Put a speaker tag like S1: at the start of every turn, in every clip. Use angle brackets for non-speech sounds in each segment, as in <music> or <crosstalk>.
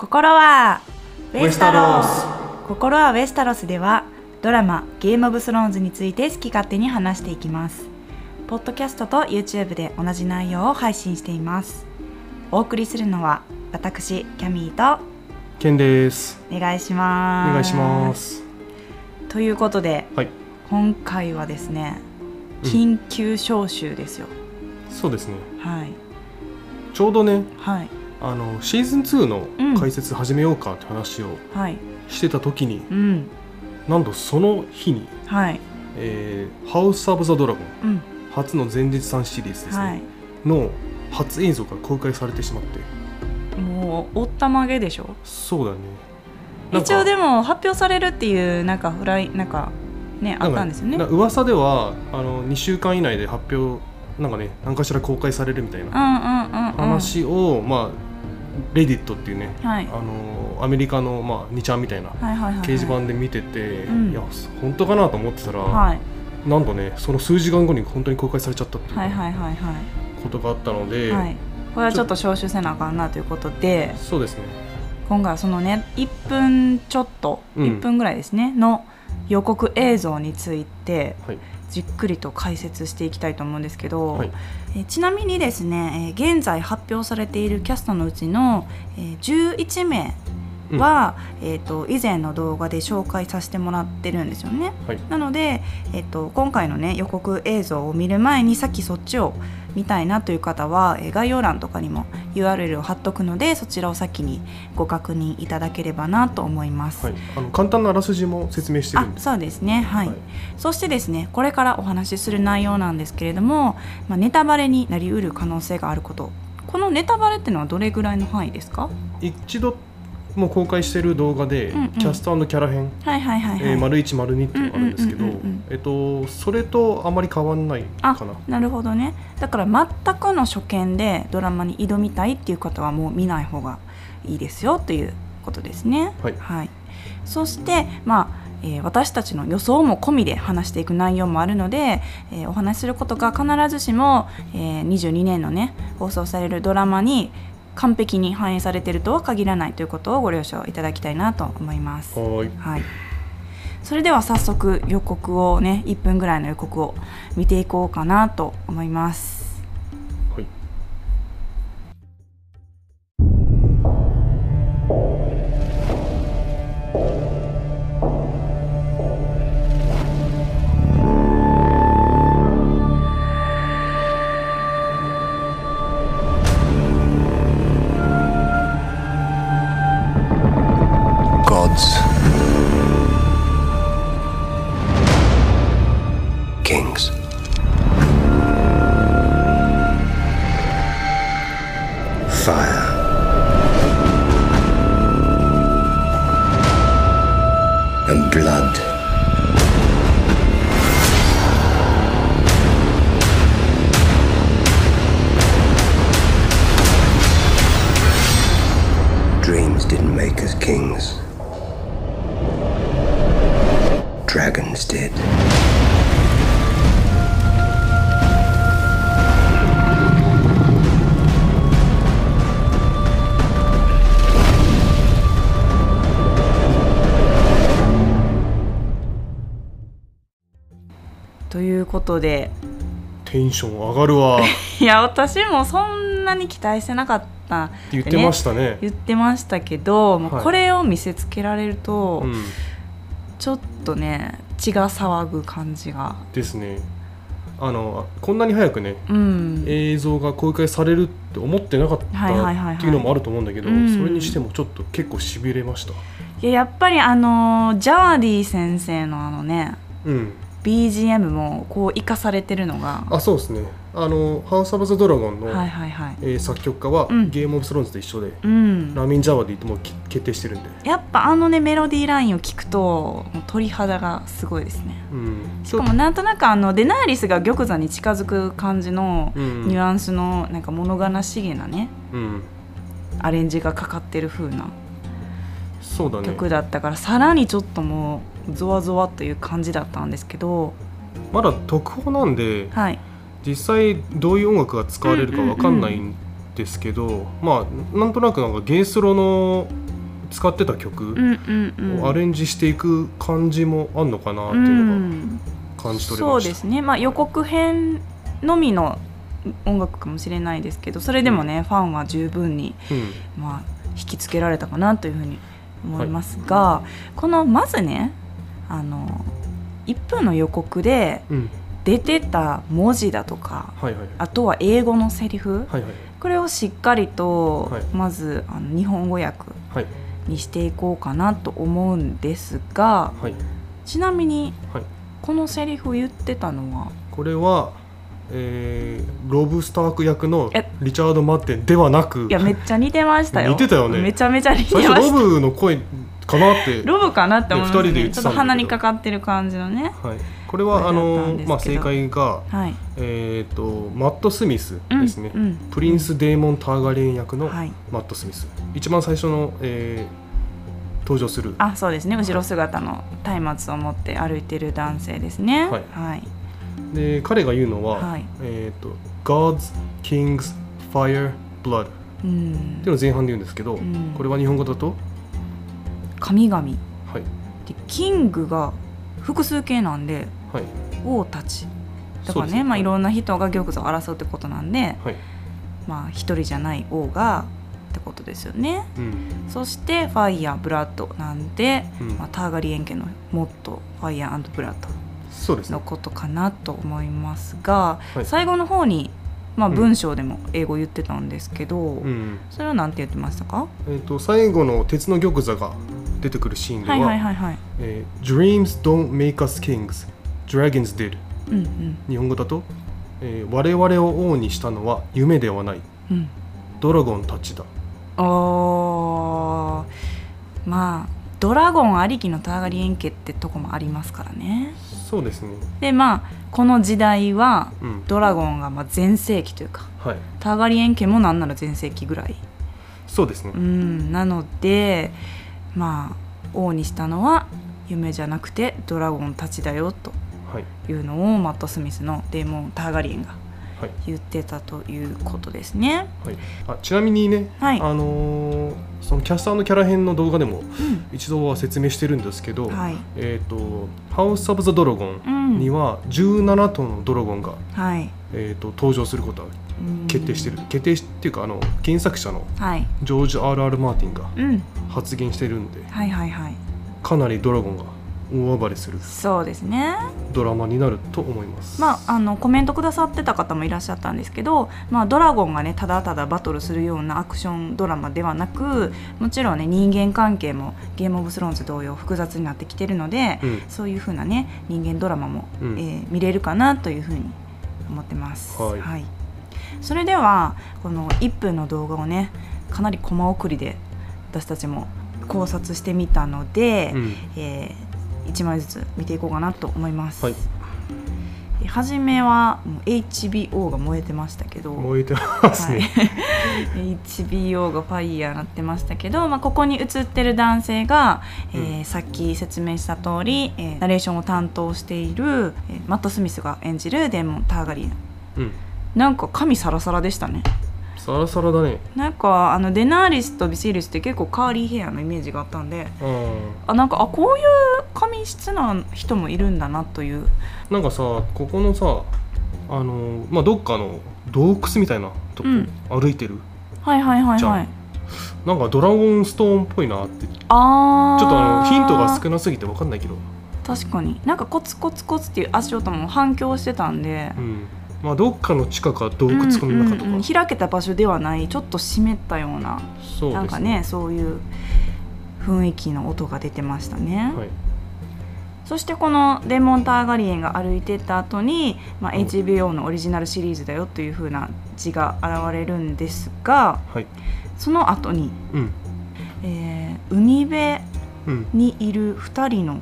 S1: 心はウ
S2: ェスタロス。
S1: 心はウェスタロスではドラマゲームオブスローンズについて好き勝手に話していきます。ポッドキャストと YouTube で同じ内容を配信しています。お送りするのは私キャミーと
S2: ケンです。
S1: お願いします。
S2: お願いします。
S1: ということで、
S2: はい。
S1: 今回はですね
S2: うん。
S1: 緊急招集ですよ、
S2: そうですね。
S1: はい。
S2: ちょうどね
S1: はい
S2: あのシーズン2の
S1: うん。
S2: 解説始めようかって話を
S1: はい。
S2: してた時に、
S1: うん。
S2: なんとその日に
S1: はい「
S2: えーハウス・オブ・ザ・ドラゴン
S1: うん」
S2: 初の前日3シリーズですね、
S1: はい。
S2: の初映像が公開されてしまって。
S1: もうおったまげでしょ？
S2: そうだね。
S1: 一応でも発表されるっていうなんかフライなんかねあったんですよね。
S2: 噂ではあの2週間以内で発表なんかね何かしら公開されるみたいな
S1: うんうんうんうん。
S2: 話を、まあレディットっていうね
S1: はい。
S2: あのアメリカの、まあ、2ちゃんみたいな掲示板で見てて、
S1: うん。
S2: いや本当かなと思ってたら、
S1: はい。
S2: なんとねその数時間後に本当に公開されちゃったっていう
S1: はいはいはいは
S2: ことがあったので、
S1: いはい。これはちょっと招集せなあかんなということで
S2: そうですね。
S1: 今回はそのね1分ちょっと、
S2: うん。
S1: 1分ぐらいですねの予告映像について
S2: はい
S1: じっくりと解説していきたいと思うんですけど、
S2: はい。
S1: えーちなみにですね、えー現在発表されているキャストのうちの、えー11名は、えー、と以前の動画で紹介させてもらってるんですよね。
S2: はい。
S1: なので、えっと今回のね予告映像を見る前にさっきそっちを見たいなという方は、えー概要欄とかにも URL を貼っとくのでそちらを先にご確認いただければなと思います。
S2: はい、あの簡単なあらすじも説明して
S1: あそうですね。はい、
S2: はい。
S1: そしてですねこれからお話しする内容なんですけれども、まあ、ネタバレになりうる可能性があること。このネタバレっていうのはどれぐらいの範囲ですか？
S2: 一度もう公開してる動画で、
S1: うんうん。
S2: キャストキャラ編、
S1: はいはいはいはい、
S2: えー、丸1丸2っていうのがあるんですけど、えっとそれとあまり変わんない
S1: あ
S2: かな。
S1: なるほどね。だから全くの初見でドラマに挑みたいっていう方はもう見ない方がいいですよということですね。
S2: はい。
S1: そしてまあえー私たちの予想も込みで話していく内容もあるので、えーお話しすることが必ずしも、えー22年のね放送されるドラマに完璧に反映されているとは限らないということをご了承いただきたいなと思います。
S2: はーい
S1: はい、それでは早速予告をね1分ぐらいの予告を見ていこうかなと思います。
S3: Kings. Dragons did.
S1: ということで
S2: テンション上がるわ <laughs>
S1: いや私もそんなに期待してなかった
S2: 言ってましたね。
S1: 言ってましたけど、
S2: はい。
S1: これを見せつけられると、
S2: うん、
S1: ちょっとね血が騒ぐ感じが。
S2: ですね。あのこんなに早くね
S1: うん。
S2: 映像が公開されるって思ってなかったっていうのもあると思うんだけど、
S1: うん。
S2: それにしてもちょっと結構しびれました。
S1: いややっぱりあのジャワディ先生のあのね
S2: うん。
S1: BGM もこう生かされてるのが
S2: あそうですねあの「ハウス・オブ・ザ・ドラゴンの」
S1: はいはいはい。
S2: えー作曲家は、
S1: うん。
S2: ゲーム・オブ・スローンズと一緒で、
S1: うん。
S2: ラミン・ジャワディとも決定してるんで、
S1: やっぱあのねメロディーラインを聞くと鳥肌がすごいですね。
S2: うん、
S1: しかもなんとなくあのデナーリスが玉座に近づく感じの
S2: うん。
S1: ニュアンスのなんか物悲しげなね
S2: うん、
S1: アレンジがかかってる風な
S2: そうだね。
S1: 曲だったからさらにちょっともうゾワゾワという感じだったんですけど。
S2: まだ特報なんで
S1: はい
S2: 実際どういう音楽が使われるかわかんないんですけど、まあなんとなくなんかゲースロの使ってた曲
S1: うんうんうん。
S2: をアレンジしていく感じもあんのかなって
S1: う
S2: いうの
S1: ん。
S2: が感じ取れ
S1: そう
S2: ました、
S1: ですね、まあ、予告編のみの音楽かもしれないですけどそれでもね、ファンは十分に、
S2: うん。
S1: まあ、引きつけられたかなというふうに思いますが、このまずねあの1分の予告で
S2: うん
S1: 出てた文字だとか
S2: はいはい
S1: あとは英語のセリフ
S2: はいはい。
S1: これをしっかりと、
S2: はい。
S1: まずあの日本語訳
S2: はい。
S1: にしていこうかなと思うんですが
S2: はい。
S1: ちなみに
S2: はい。
S1: このセリフ言ってたのは？
S2: これは、えーロブ・スターク役の
S1: え
S2: リチャード・マッテンではなく
S1: いやめっちゃ似てましたよ。
S2: 似てたよね。
S1: めちゃめちゃ似てま
S2: 最
S1: した。
S2: 初ロブの声かなって
S1: ロブかなって思います、ね、
S2: 人で
S1: ちょっと鼻にかかってる感じのね。
S2: はい、これはあのまあ、正解が、
S1: はい。
S2: えー、とマット・スミスですね、
S1: うんうん。
S2: プリンス・デーモン・ターガリエン役の
S1: はい。
S2: マット・スミス、一番最初の、えー登場する。
S1: あそうですね。後ろ姿の松明を持って歩いてる男性ですね。
S2: はい。
S1: はい、
S2: で彼が言うのは、
S1: はい。
S2: えー、と Gods, Kings, Fire, Blood って
S1: うん
S2: いうのを前半で言うんですけど、
S1: ん。
S2: これは日本語だと、
S1: 神々。
S2: はい。
S1: でキングが複数形なんで
S2: はい
S1: 王たちだから
S2: ね
S1: ね。まあ、い。ろんな人が玉座を争うってことなんで、
S2: はい。
S1: まあ一人じゃない王がってことですよね。
S2: うん。
S1: そしてファイヤーブラッドなんで、
S2: うん。
S1: まあ、ターガリエン家のモットーファイヤーブラッドのことかなと思いますが、
S2: はい。
S1: 最後の方に、まあ、
S2: うん。
S1: 文章でも英語言ってたんですけど、
S2: うん。
S1: それは何て言ってましたか？
S2: えー、と最後の鉄の玉座が出てくるシーンでは、Dreams don't make us kings Dragons did.
S1: うんうん。
S2: 日本語だと、えー我々を王にしたのは夢ではない。
S1: うん。
S2: ドラゴンたちだ。
S1: おー。まあドラゴンありきのターガリエン家ってとこもありますからね。
S2: そうですね。
S1: でまあこの時代は
S2: うん。
S1: ドラゴンがまあ全盛期というか
S2: はい。
S1: ターガリエン家もなんなら全盛期ぐらい。
S2: そうですね。
S1: うん。なのでまあ王にしたのは夢じゃなくてドラゴンたちだよと。
S2: はい。
S1: いうのをマット・スミスのデーモン・ターガリエンが
S2: はい。
S1: 言ってたということですね。
S2: はい。あちなみにね、
S1: はい。
S2: あのーそのキャスターのキャラ編の動画でも
S1: うん。
S2: 一度は説明してるんですけど、
S1: はい。
S2: えっ、と「ハウス・オブ・ザ・ドラゴン」
S1: うん。
S2: には17頭のドラゴンが、
S1: はい。
S2: えー、と登場することが
S1: うん
S2: 決定してる。決定しっていうかあの原作者の
S1: はい。
S2: ジョージ・ R.R. マーティンが
S1: うん。
S2: 発言してるんで
S1: はいはいはい。
S2: かなりドラゴンが大暴れする。
S1: そうですね。
S2: ドラマになると思います。
S1: まああのコメントくださってた方もいらっしゃったんですけど、まあ、ドラゴンがねただただバトルするようなアクションドラマではなくもちろんね人間関係もゲームオブスローンズ同様複雑になってきてるので、
S2: うん。
S1: そういう風なね人間ドラマも、
S2: うん。
S1: えー見れるかなというふうに思ってます。
S2: はい。
S1: それではこの1分の動画をねかなりコマ送りで私たちも考察してみたので、
S2: うん。
S1: え1枚ずつ見ていこうかなと思います。
S2: はい。
S1: え初めは HBO が燃えてましたけど、
S2: 燃えてます
S1: はい。
S2: ね。、
S1: HBO がファイヤーなってましたけど、まあ、ここに映ってる男性が、えー
S2: う
S1: さっき説明した通り、えーナレーションを担当している、えーマット・スミスが演じるデーモン・ターガリエン
S2: うん、
S1: なんか髪サラサラでしたね
S2: サラサラだね。
S1: なんかあのデナーリスとビシリスって結構カーリーヘアのイメージがあったんで
S2: あ
S1: あなんかあこういう髪質な人もいるんだなという。
S2: ーなんかさここのさあのまあどっかの洞窟みたいなとこ
S1: うん。
S2: 歩いてる、
S1: はいはいはいはい。
S2: なんかドラゴンストーンっぽいなって。ちょっとあのヒントが少なすぎて分かんないけど、
S1: 確かに。なんかコツコツコツっていう足音も反響してたんで
S2: うん、まあどっかの地下か洞窟の中とか、
S1: うんうんうん。開けた場所ではないちょっと湿ったような
S2: そうです
S1: なんかねそういう雰囲気の音が出てましたね、
S2: はい。
S1: そしてこのデーモン・ターガリエンが歩いてった後に、まあ、
S2: うん
S1: HBO のオリジナルシリーズだよという風な字が現れるんですが
S2: はい。
S1: その後に、
S2: うん。
S1: えー海辺
S2: うん
S1: にいる2人の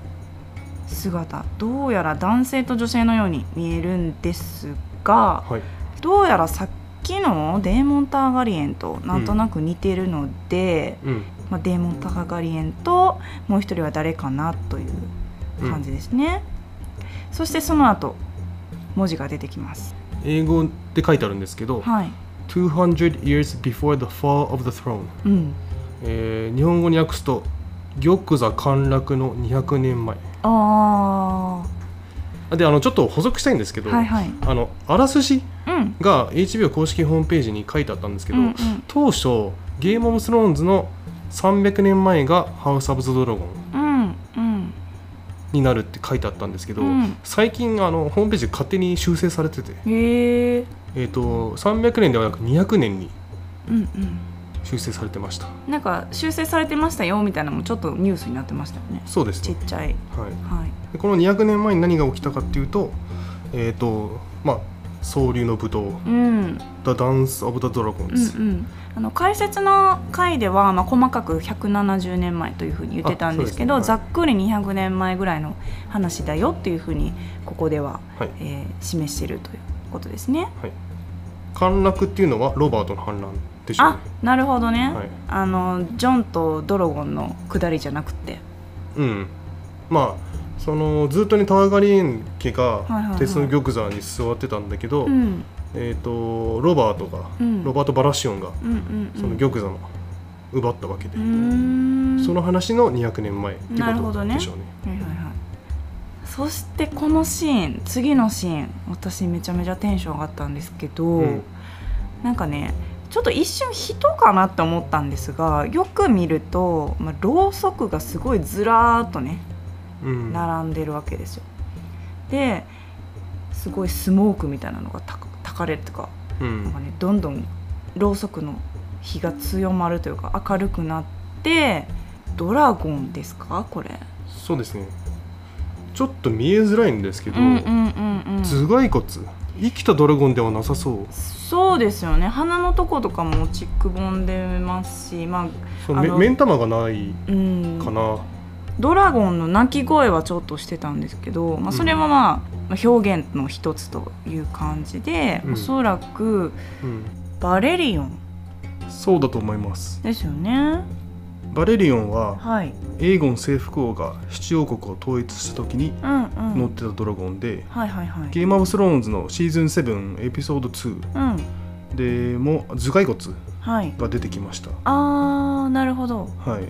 S1: 姿どうやら男性と女性のように見えるんですが
S2: はい。
S1: どうやらさっきのデーモン・ターガリエンとなんとなく似てるので、
S2: うん。
S1: まあ、デーモン・ターガリエンともう一人は誰かなという感じですね、そしてその後文字が出てきます。
S2: 英語で書いてあるんですけど、
S1: はい、
S2: 200 years before the fall of the throne
S1: うん、
S2: えー日本語に訳すと玉座陥落の200年前。
S1: あ
S2: であのちょっと補足したいんですけど、
S1: あはいはい。
S2: あのあらすじ
S1: うん。
S2: が HBO 公式ホームページに書いてあったんですけど、
S1: うん。うん
S2: 当初ゲームオブスローンズの300年前がハウス・オブ・ザ・ドラゴン
S1: うんうん。
S2: になるって書いてあったんですけど、
S1: うん。
S2: 最近あのホームページ勝手に修正されてて、
S1: へえ
S2: えー、と300年ではなく200年に
S1: うんうん
S2: 修正されてました。
S1: なんか修正されてましたよみたいなのもちょっとニュースになってましたよね。
S2: そうです。ね、
S1: ちっちゃい。
S2: はい、
S1: はい。
S2: でこの200年前に何が起きたかっていうとえっ、とまあ総流の舞踏。
S1: うん「
S2: The Dance of the
S1: うんう
S2: Dragons」
S1: ん。あの解説の回では、まあ、細かく170年前というふうに言ってたんですけど
S2: あそうですね。
S1: ざっくり200年前ぐらいの話だよっていうふうにここでは、
S2: はい。
S1: えー示しているということですね。
S2: はい、陥落っていうのはロバートの反乱でし
S1: あ
S2: ね
S1: なるほどね、
S2: はい。
S1: あのジョンとドラゴンの下りじゃなくて。
S2: うん。まあそのずっとねターガリエン家が鉄の玉座に座ってたんだけど、
S1: うん。
S2: えー、とロバートが、
S1: うん。
S2: ロバート・バラシオンが
S1: うんうんうん。
S2: その玉座の奪ったわけで、その話の200年前って
S1: なるほどね
S2: ことでしょうね。
S1: はいはいはい。そしてこのシーン次のシーン私めちゃめちゃテンション上がったんですけど、
S2: うん。
S1: なんかねちょっと一瞬人かなって思ったんですがよく見ると、まあ、ろうそくがすごいずらーっとね
S2: うん。
S1: 並んでるわけですよ。ですごいスモークみたいなのがたかたかれるとか
S2: うん。
S1: なんかねどんどんろうそくの火が強まるというか明るくなってドラゴンですか？これ。
S2: そうですね。ちょっと見えづらいんですけど、
S1: うんうんうんうん。
S2: 頭蓋骨。生きたドラゴンではなさそう
S1: そうですよね。鼻のとことかもチックボンでますしまああの
S2: 目ん玉がない
S1: うん。
S2: かな、
S1: ドラゴンの鳴き声はちょっとしてたんですけど、まあ、それはまあ、まあ表現の一つという感じで、
S2: うん。
S1: おそらく
S2: うん、
S1: バレリオン。
S2: そうだと思います。
S1: ですよね
S2: バレリオンは
S1: はい。
S2: エーゴン征服王が七王国を統一した時に乗ってたドラゴンで、
S1: はいはいはい。
S2: ゲームオブスローンズのシーズン7エピソード2
S1: うん。
S2: でも頭蓋骨
S1: はい。
S2: が出てきました。
S1: あーなるほど。
S2: はい。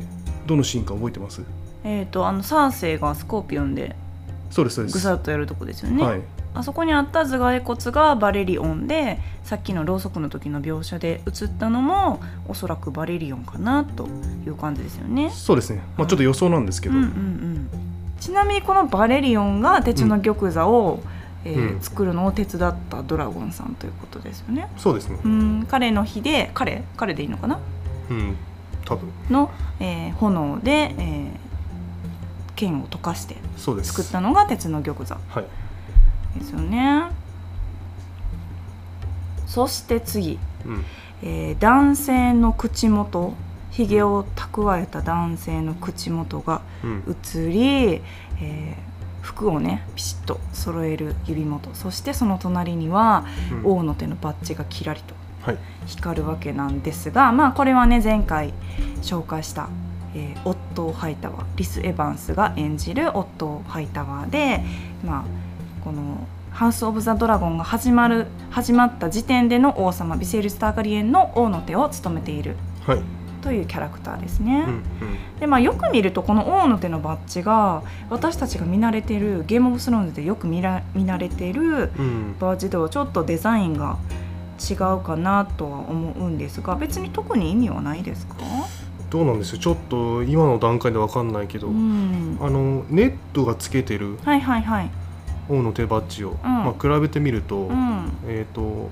S2: どのシーンか覚えてます？
S1: えっ、とあのサーセイがスコーピオンで
S2: そうですそうです。
S1: ぐさっとやるとこですよね、
S2: はい
S1: あそこにあった頭蓋骨がバレリオンでさっきのろうそくの時の描写で映ったのもおそらくバレリオンかなという感じですよね。
S2: そうですね。まあちょっと予想なんですけど、
S1: うんうんうん、ちなみにこのバレリオンが鉄の玉座を、えー
S2: うん。
S1: 作るのを手伝ったドラゴンさんということですよね。
S2: そうですね。
S1: うん。彼の火で彼彼でいいのかな？
S2: うん。多分。
S1: の、えー炎で、えー剣を溶かして作ったのが鉄の玉座。
S2: はい
S1: ですよね。そして次、
S2: うん。
S1: えー男性の口元。ひげを蓄えた男性の口元が
S2: うん。
S1: 映り、えー服をねピシッと揃える指元。そしてその隣には
S2: うん。
S1: 王の手のバッジがキラリと
S2: はい。
S1: 光るわけなんですがまあこれはね前回紹介した、えーオットー・ハイタワーリス・エヴァンスが演じるオットー・ハイタワーでまあこの「ハウス・オブ・ザ・ドラゴン」が始まる始まった時点での王様ビセイルス・ターガリエンの王の手を務めている
S2: はい。
S1: というキャラクターですね。
S2: うんうん。
S1: でまあ、よく見るとこの王の手のバッジが私たちが見慣れてるゲームオブスローンズでよく見ら見慣れてる
S2: うん。
S1: バッジとはちょっとデザインが違うかなとは思うんですが別に特に意味はないですか？
S2: どうなんですよちょっと今の段階でわかんないけど、
S1: うん。
S2: あのネットがつけてる
S1: はいはいはい
S2: 王の手バッジを、
S1: ん。
S2: まあ、比べてみると,、
S1: うん。
S2: えっ、と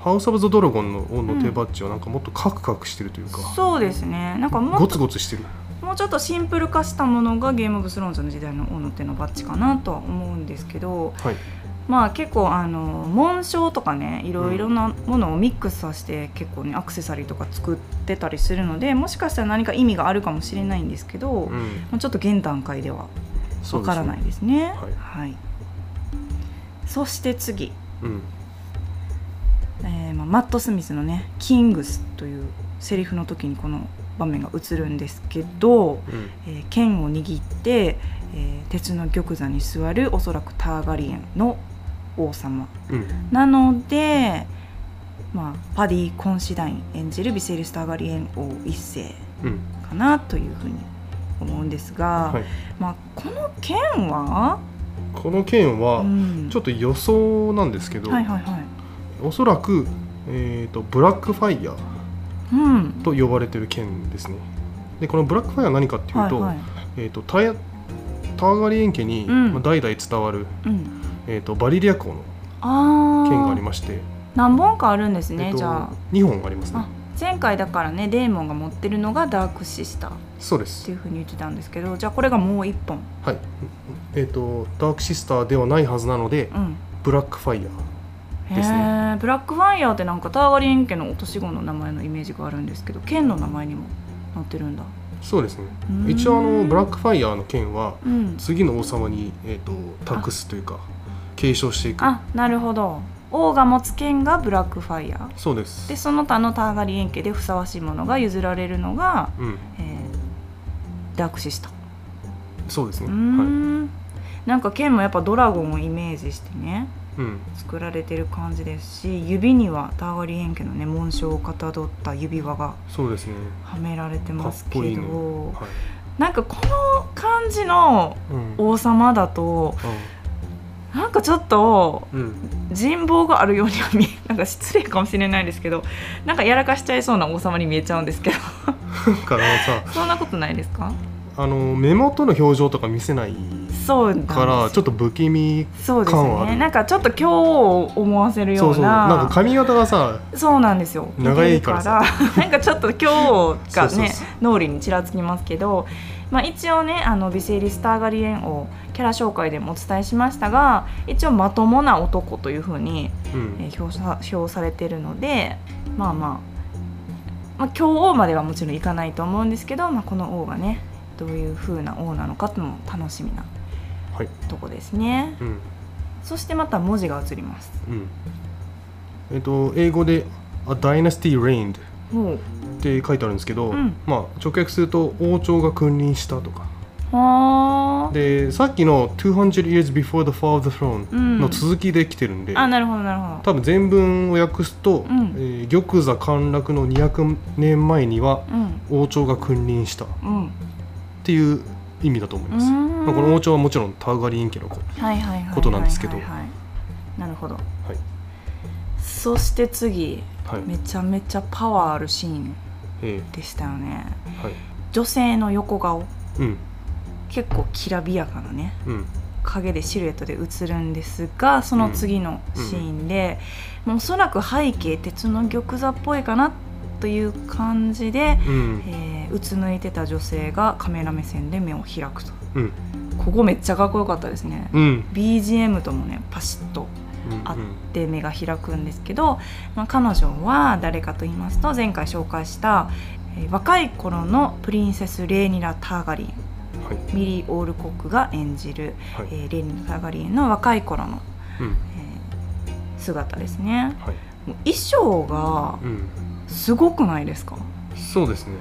S2: ハウス・オブ・ザ・ドラゴンの王の手バッジはなんかもっとカクカクしてるというか、
S1: そうですね。なんかも
S2: ゴツゴツしてる。
S1: もうちょっとシンプル化したものがゲームオブスローンズの時代の王の手のバッジかなとは思うんですけど
S2: はい。
S1: まあ結構あの紋章とかねいろいろなものをミックスさせて結構ねアクセサリーとか作ってたりするのでもしかしたら何か意味があるかもしれないんですけど、
S2: うん。
S1: まあちょっと現段階ではわからないですね。
S2: はい。
S1: はい、そして次、
S2: うん。
S1: えーまあ、マット・スミスのね「キングス」というセリフの時にこの場面が映るんですけど、
S2: うん。
S1: えー剣を握って、えー鉄の玉座に座るおそらくターガリエンの王様
S2: うん。
S1: なので、まあ、パディ・コンシダイン演じるビセイルス・ターガリエン王一世
S2: うん。
S1: かなというふうに思うんですが、
S2: はい、
S1: まあ、この剣は、
S2: この剣は
S1: うん。
S2: ちょっと予想なんですけど、
S1: はいはいはい。
S2: おそらく、えー、とブラックファイヤー
S1: うん。
S2: と呼ばれてる剣ですね。でこのブラックファイヤーは何かっていうと,、
S1: はいはい。
S2: えー、とタヤターガリエン家に、
S1: うん。
S2: まあ代々伝わる、
S1: うん、
S2: えー、とバリリア港の
S1: ああ
S2: 剣がありまして、
S1: 何本かあるんですね、
S2: えーと
S1: じゃあ。
S2: 2本ありますね。
S1: あ前回だからねデーモンが持ってるのがダークシスターっ
S2: そうです。
S1: ていうふうに言ってたんですけどじゃあこれがもう一本。
S2: はいえっ、とダークシスターではないはずなので、
S1: うん。
S2: ブラックファイヤーですね。
S1: ブラックファイヤーってなんかターガリエン家の落とし子の名前のイメージがあるんですけど剣の名前にも載ってるんだ。
S2: そうですね。一応あのブラックファイヤーの剣は
S1: うん。
S2: 次の王様に、えー、と託すというか継承していく。
S1: あなるほど。王が持つ剣がブラックファイヤー。
S2: そうです。
S1: でその他のターガリエン家でふさわしいものが譲られるのが、
S2: うん。
S1: えーダークシスター
S2: そうですね。はい。
S1: ん、なんか剣もやっぱドラゴンをイメージしてね
S2: うん。
S1: 作られてる感じですし指にはターガリエン家のね紋章をかたどった指輪が
S2: そうですね。
S1: はめられてますけど
S2: ねはい。
S1: なんかこの感じの
S2: うん。
S1: 王様だとなんかちょっと
S2: うん。うん
S1: 人望があるようには見え <laughs> なんか失礼かもしれないですけどなんかやらかしちゃいそうな王様に見えちゃうんですけど。<laughs> そんなことないですか？
S2: あの目元の表情とか見せないからちょっと不気味
S1: そうですね。なんかちょっと今日を思わせるよ
S2: そううそう。
S1: な
S2: なんか髪型がさ
S1: そうなんですよ。
S2: 長いからさ。<laughs>
S1: なんかちょっと今日がね脳裏にちらつきますけど、まあ、一応ねあのビセイリス・ターガリエン王キャラ紹介でもお伝えしましたが一応まともな男というふうに、
S2: うん。
S1: えー表さ表されてるのでまあまあ、まあ、今日王まではもちろんいかないと思うんですけど、まあ、この王がねどういう風な王なのかっていうのも楽しみな
S2: はい。
S1: とこですね。
S2: うん。
S1: そしてまた文字が映ります。
S2: うん。えっと英語で「A Dynasty Reigned」って書いてあるんですけど、
S1: うん。
S2: まあ直訳すると王朝が君臨したとか。
S1: はあ。
S2: でさっきの「200 years before the fall of the throne
S1: うん」
S2: の続きで来てるんで、
S1: あなるほどなるほど。
S2: 多分全文を訳すと、
S1: うん。
S2: えー玉座陥落の200年前には
S1: うん。
S2: 王朝が君臨した。っ
S1: うん
S2: ていう意味だと思いうます、
S1: ん。
S2: まあ、この王朝はもちろんターガリン家のことなんですけど。
S1: なるほど。
S2: はい。
S1: そして次
S2: はい。
S1: めちゃめちゃパワーあるシーン
S2: え
S1: でしたよね。
S2: ーはい。
S1: 女性の横顔。
S2: うん。
S1: 結構きらびやかなね。
S2: うん。
S1: 影でシルエットで映るんですがその次のシーンで、もうおそらく背景鉄の玉座っぽいかなという感じで、
S2: うん。
S1: えーうつむいてた女性がカメラ目線で目を開くと。
S2: うん。
S1: ここめっちゃかっこよかったですね、
S2: うん。
S1: BGM ともねパシッと
S2: うん
S1: あって目が開くんですけど、まあ、彼女は誰かと言いますと前回紹介した、えー若い頃のプリンセス・レーニラ・ターガリエン。
S2: はい。
S1: ミリー・オールコックが演じる、
S2: はい。
S1: えーレーニラ・ターガリエンの若い頃の、
S2: うん。
S1: えー姿ですね。
S2: はい。
S1: もう衣装が
S2: うん
S1: すごくないですか？
S2: そうですね。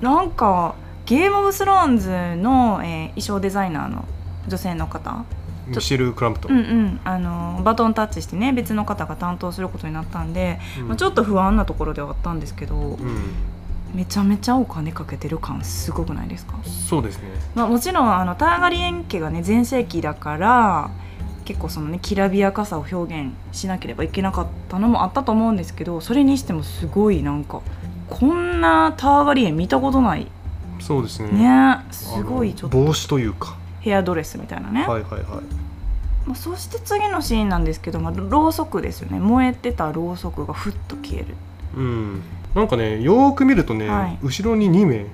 S1: なんかゲーム・オブ・スローンズの、えー衣装デザイナーの女性の方？
S2: ミシェル・クランプト。
S1: うん
S2: ン、
S1: うん。あのバトンタッチしてね別の方が担当することになったんで、
S2: うん。
S1: まあ、ちょっと不安なところではあったんですけど、
S2: うん。
S1: めちゃめちゃお金かけてる感すごくないですか、
S2: そうですね
S1: まあ、もちろんあのターガリエン家がね全盛期だから結構そのねきらびやかさを表現しなければいけなかったのもあったと思うんですけどそれにしてもすごいなんかこんなターガリエン見たことない。
S2: そうですね。
S1: ねすごいちょっと。
S2: 帽子というか。
S1: ヘアドレスみたいなね、
S2: はいはいはい。
S1: まあ、そして次のシーンなんですけど、まあ、ろうそくですよね。燃えてたろうそくがふっと消える。
S2: うん。なんかねよーく見るとね、
S1: はい。
S2: 後ろに2名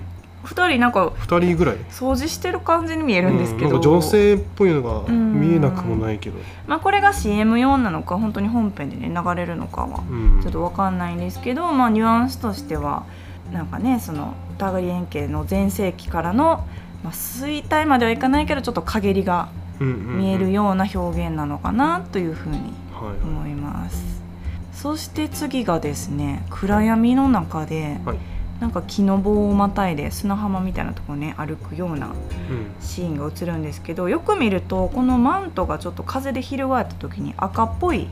S1: 2人なんか
S2: 2人ぐらい。
S1: 掃除してる感じに見えるんですけど、
S2: うんなんか女性っぽいのが
S1: うん。
S2: 見えなくもないけど。
S1: まあ、これが CM 用なのか本当に本編でね流れるのかは
S2: うん。
S1: ちょっとわかんないんですけど、まあ、ニュアンスとしてはなんかねそのターガリエン家の全盛期からの、まあ、衰退まではいかないけどちょっと陰りが見えるような表現なのかなというふうに思います。そして次がですね暗闇の中で、
S2: はい
S1: なんか木の棒をまたいで砂浜みたいなところね歩くような
S2: うん。
S1: シーンが映るんですけどよく見るとこのマントがちょっと風で翻った時に赤っぽい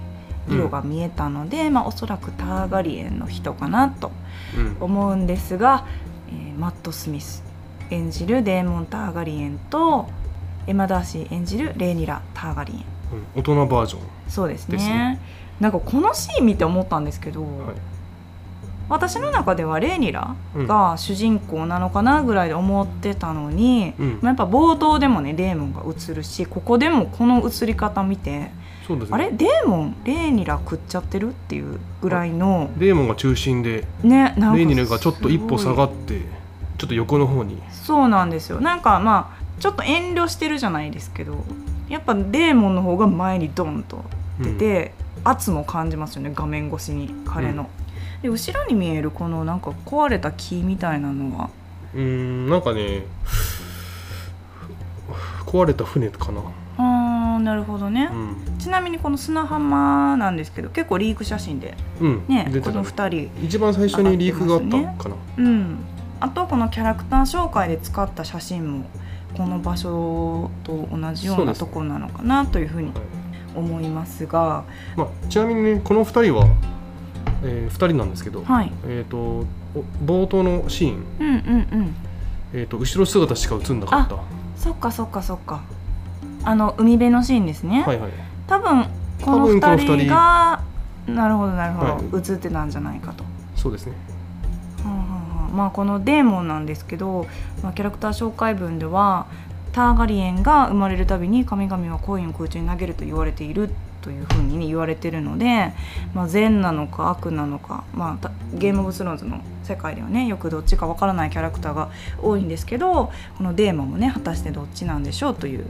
S1: 色が見えたので、まあ、おそらくターガリエンの人かなと
S2: うん。
S1: 思うんですがえーマット・スミス演じるデーモン・ターガリエンとエマ・ダーシー演じるレーニラ・ターガリエン。
S2: うん大人バージョン
S1: そうですね
S2: ですね
S1: なんかこのシーン見て思ったんですけど、
S2: はい
S1: 私の中ではレーニラが主人公なのかなぐらいで思ってたのに、
S2: うん。
S1: まあやっぱ冒頭でもねデーモンが映るしここでもこの映り方見て、
S2: そうですね。
S1: あれ？デーモンレーニラ食っちゃってるっていうぐらいの
S2: デーモンが中心で
S1: ねなんか
S2: レイニルがちょっと一歩下が
S1: す
S2: ってちょっと横の方に。
S1: そうなんですよ。なんかまあちょっと遠慮してるじゃないですけどやっぱデーモンの方が前にドンと出て、圧も感じますよね画面越しに彼の。で後ろに見えるこのなんか壊れた木みたいなのは？
S2: うーんなんかね壊れた船かな。
S1: あーなるほどね、
S2: うん、
S1: ちなみにこの砂浜なんですけど結構リーク写真で
S2: うん
S1: ねこの
S2: 出てたね。
S1: 2人
S2: 一番最初にリークがあったかな、
S1: うん。あとこのキャラクター紹介で使った写真もこの場所と同じよう
S2: そうです
S1: なところなのかなというふうに
S2: はい。
S1: 思いますが。
S2: まあ、ちなみにねこの2人は、え2人なんですけど、
S1: はい。
S2: えー、とお冒頭のシーン、
S1: うんうんうん。
S2: えー、と後ろ姿しか映んなかった。
S1: そっかそっかそっか。あの海辺のシーンですね、
S2: はいはい。
S1: 多分この
S2: 多分この
S1: 2
S2: 二人
S1: 人。がなるほどなるほど、
S2: はい。
S1: 映ってたんじゃないかと。
S2: そうですね。
S1: はあはあはあ。まあこのデーモンなんですけど、まあ、キャラクター紹介文ではターガリエンが生まれるたびに神々はコインを空中に投げると言われているというふうに、ね、言われてるので、まあ、善なのか悪なのか、まあた、ゲームオブスローンズの世界ではねよくどっちかわからないキャラクターが多いんですけどこのデーモンもね果たしてどっちなんでしょうという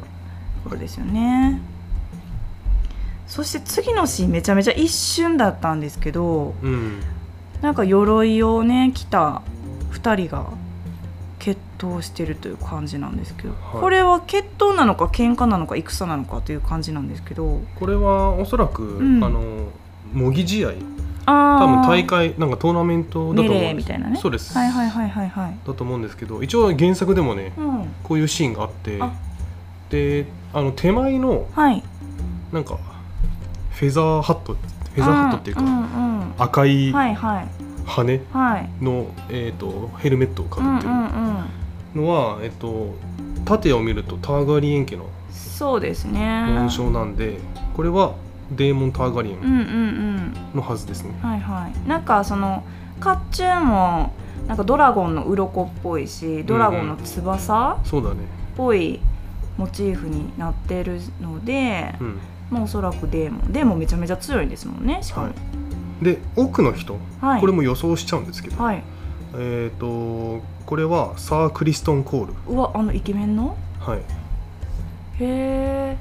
S1: ことですよね。そして次のシーンめちゃめちゃ一瞬だったんですけど
S2: うん
S1: なんか鎧をね着た2人が決闘してるという感じなんですけど、
S2: はい。
S1: これは決闘なのか喧嘩なのか戦なのかという感じなんですけど
S2: これはおそらく、
S1: ん。
S2: あの模擬試合。
S1: あ
S2: 多分
S1: ー
S2: 大会なんかトーナメントだと思うんです。
S1: ーみたいなね。
S2: そうです、
S1: はいはいはいはいはい。
S2: だと思うんですけど一応原作でもね
S1: うん。
S2: こういうシーンがあって
S1: あ。
S2: であの手前の
S1: はい。
S2: なんかフェザーハットフェザーハットっていうか、
S1: んうんうん。
S2: 赤い
S1: はいはい
S2: 羽
S1: はい。
S2: の、えー、とヘルメットをか
S1: うんうん
S2: ぶって
S1: うん
S2: る。のは、えっと縦を見るとターガリエン家の
S1: そうですね。
S2: 紋章なんで、これはデーモン・ターガリエン
S1: うんうんうん。
S2: のはずですね、
S1: はいはい。なんかその甲冑もなんかドラゴンの鱗っぽいしドラゴンの翼、
S2: そうだね。
S1: ぽいモチーフになってるので、
S2: うん。
S1: まあ、おそらくデーモン。デーモンめちゃめちゃ強いですもんねしかも。
S2: はいで奥の人、
S1: はい。
S2: これも予想しちゃうんですけど、
S1: はい、
S2: えっ、とこれはサー・クリストン・コール。
S1: うわあのイケメンの？
S2: はい。
S1: へえ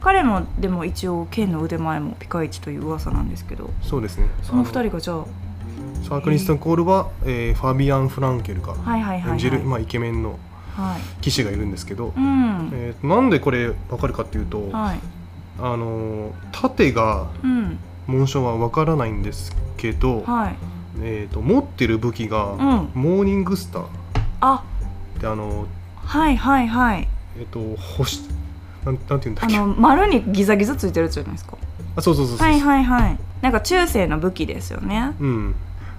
S1: 彼もでも一応剣の腕前もピカイチという噂なんですけど。
S2: そうですね。
S1: その二
S2: あ
S1: 人がじゃあ。
S2: サー・クリストン・コールは、えーファビアン・フランケルが
S1: はいはいはい、はい、
S2: 演じる、まあ、イケメンの
S1: はい。
S2: 騎士がいるんですけど、
S1: うん、
S2: えーとなんでこれ分かるかっていうと、
S1: はい。
S2: あのー縦が
S1: うん
S2: 紋章は分からないんですけど、
S1: はい。
S2: えー、と持ってる武器が、
S1: うん。
S2: モーニングスター。
S1: あ。
S2: であの
S1: はいはいはい。
S2: えっ、と星なんなんていうんだっけ？
S1: あの丸にギザギザついてるじゃないですか。
S2: あそうそうそうそう、
S1: はいはいはい。なんか中世の武器ですよね。
S2: うん。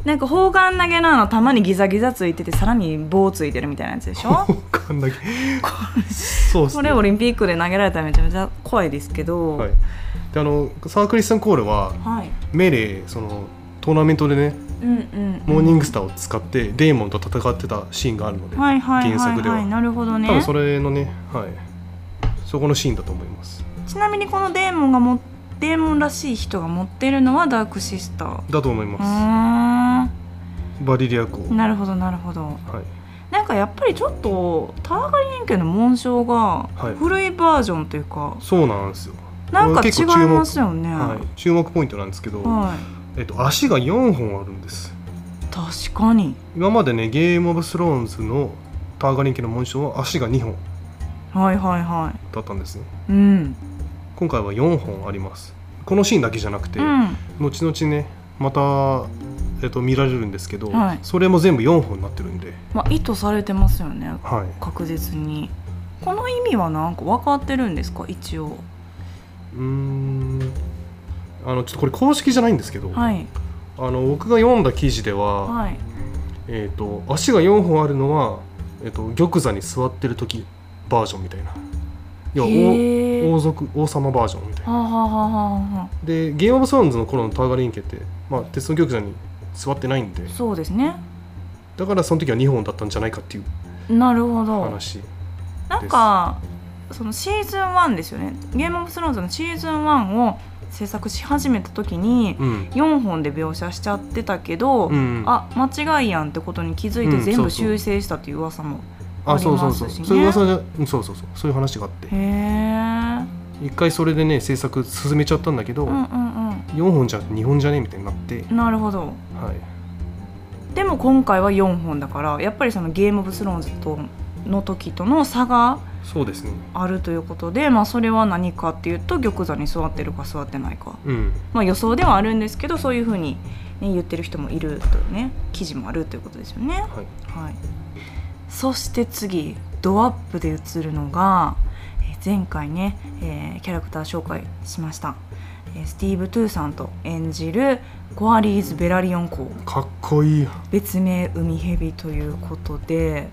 S1: なんか砲丸投げのあの弾にギザギザついててさらに棒ついてるみたいなやつでしょ？
S2: わかんないそうっすね。
S1: これオリンピックで投げられたらめちゃめちゃ怖いですけど
S2: はいであのサークリスタン・コールは
S1: はい。
S2: メレーそのトーナメントでね
S1: うんうん
S2: モーニングスターを使ってデーモンと戦ってたシーンがあるので、
S1: はいはいはい
S2: 原作では。
S1: はいなるほどね。
S2: 多分それのねはい。そこのシーンだと思います。
S1: ちなみにこのデーモンがもデーモンらしい人が持ってるのはダークシスター。
S2: だと思いうます。バリリア公。
S1: なるほどなるほど。
S2: はい。
S1: なんかやっぱりちょっとターガリエン家の紋章が
S2: はい。
S1: 古いバージョンというか、
S2: そうなんですよ
S1: なんか違いますよね。
S2: はい、注目ポイントなんですけど、
S1: はい。
S2: えっと、足が4本あるんです。
S1: 確かに。
S2: 今までねゲームオブスローンズのターガリン家の紋章は足が2本
S1: はいはいは
S2: だったんですね
S1: いうん。
S2: 今回は4本あります。このシーンだけじゃなくて、
S1: うん。
S2: 後々ねまた、えっと、見られるんですけど、
S1: はい。
S2: それも全部4本になってるんで、
S1: まあ意図されてますよね。
S2: はい、
S1: 確実に。この意味はなんか分かってるんですか？一応
S2: うーん。あのちょっとこれ公式じゃないんですけど、
S1: はい。
S2: あの僕が読んだ記事では、
S1: はい。
S2: えー、と足が4本あるのは、えー、と玉座に座ってる時バージョンみたいな。要は
S1: へー。
S2: 王王族王様バージョンみたいな。
S1: はあ、はあは
S2: でゲームオブスローンズの頃のターガリン家って、まあ、鉄の玉座に座ってないんで。
S1: そうですね。
S2: だからその時は2本だったんじゃないかっていう
S1: なるほど。
S2: 話
S1: なんかそのシーズン1ですよね。ゲームオブスローンズのシーズン1を制作し始めた時に
S2: うん。
S1: 4本で描写しちゃってたけど、
S2: うん
S1: あ間違いやんってことに気づいて
S2: うん
S1: 全部修正したっていう噂もあ
S2: うそうそう。そういう噂じそうそうそう。そういう話があって。一回それでね制作進めちゃったんだけど、
S1: うんうん
S2: 4本じゃ2本じゃねみたいになって、
S1: うんなるほど。
S2: はい、
S1: でも今回は4本だからやっぱりそのゲームオブスローンズとの時との差が
S2: そうですね。
S1: あるということで、まあ、それは何かっていうと玉座に座ってるか座ってないか、
S2: うん。
S1: まあ、予想ではあるんですけどそういうふうに、ね、言ってる人もいるというね記事もあるということですよね。
S2: はい。
S1: はい、そして次ドアップで映るのがえー前回ね、えーキャラクター紹介しました、えースティーブ・トゥーさんと演じるコアリーズ・ベラリオン公。
S2: かっこいい。
S1: 別名海蛇ということで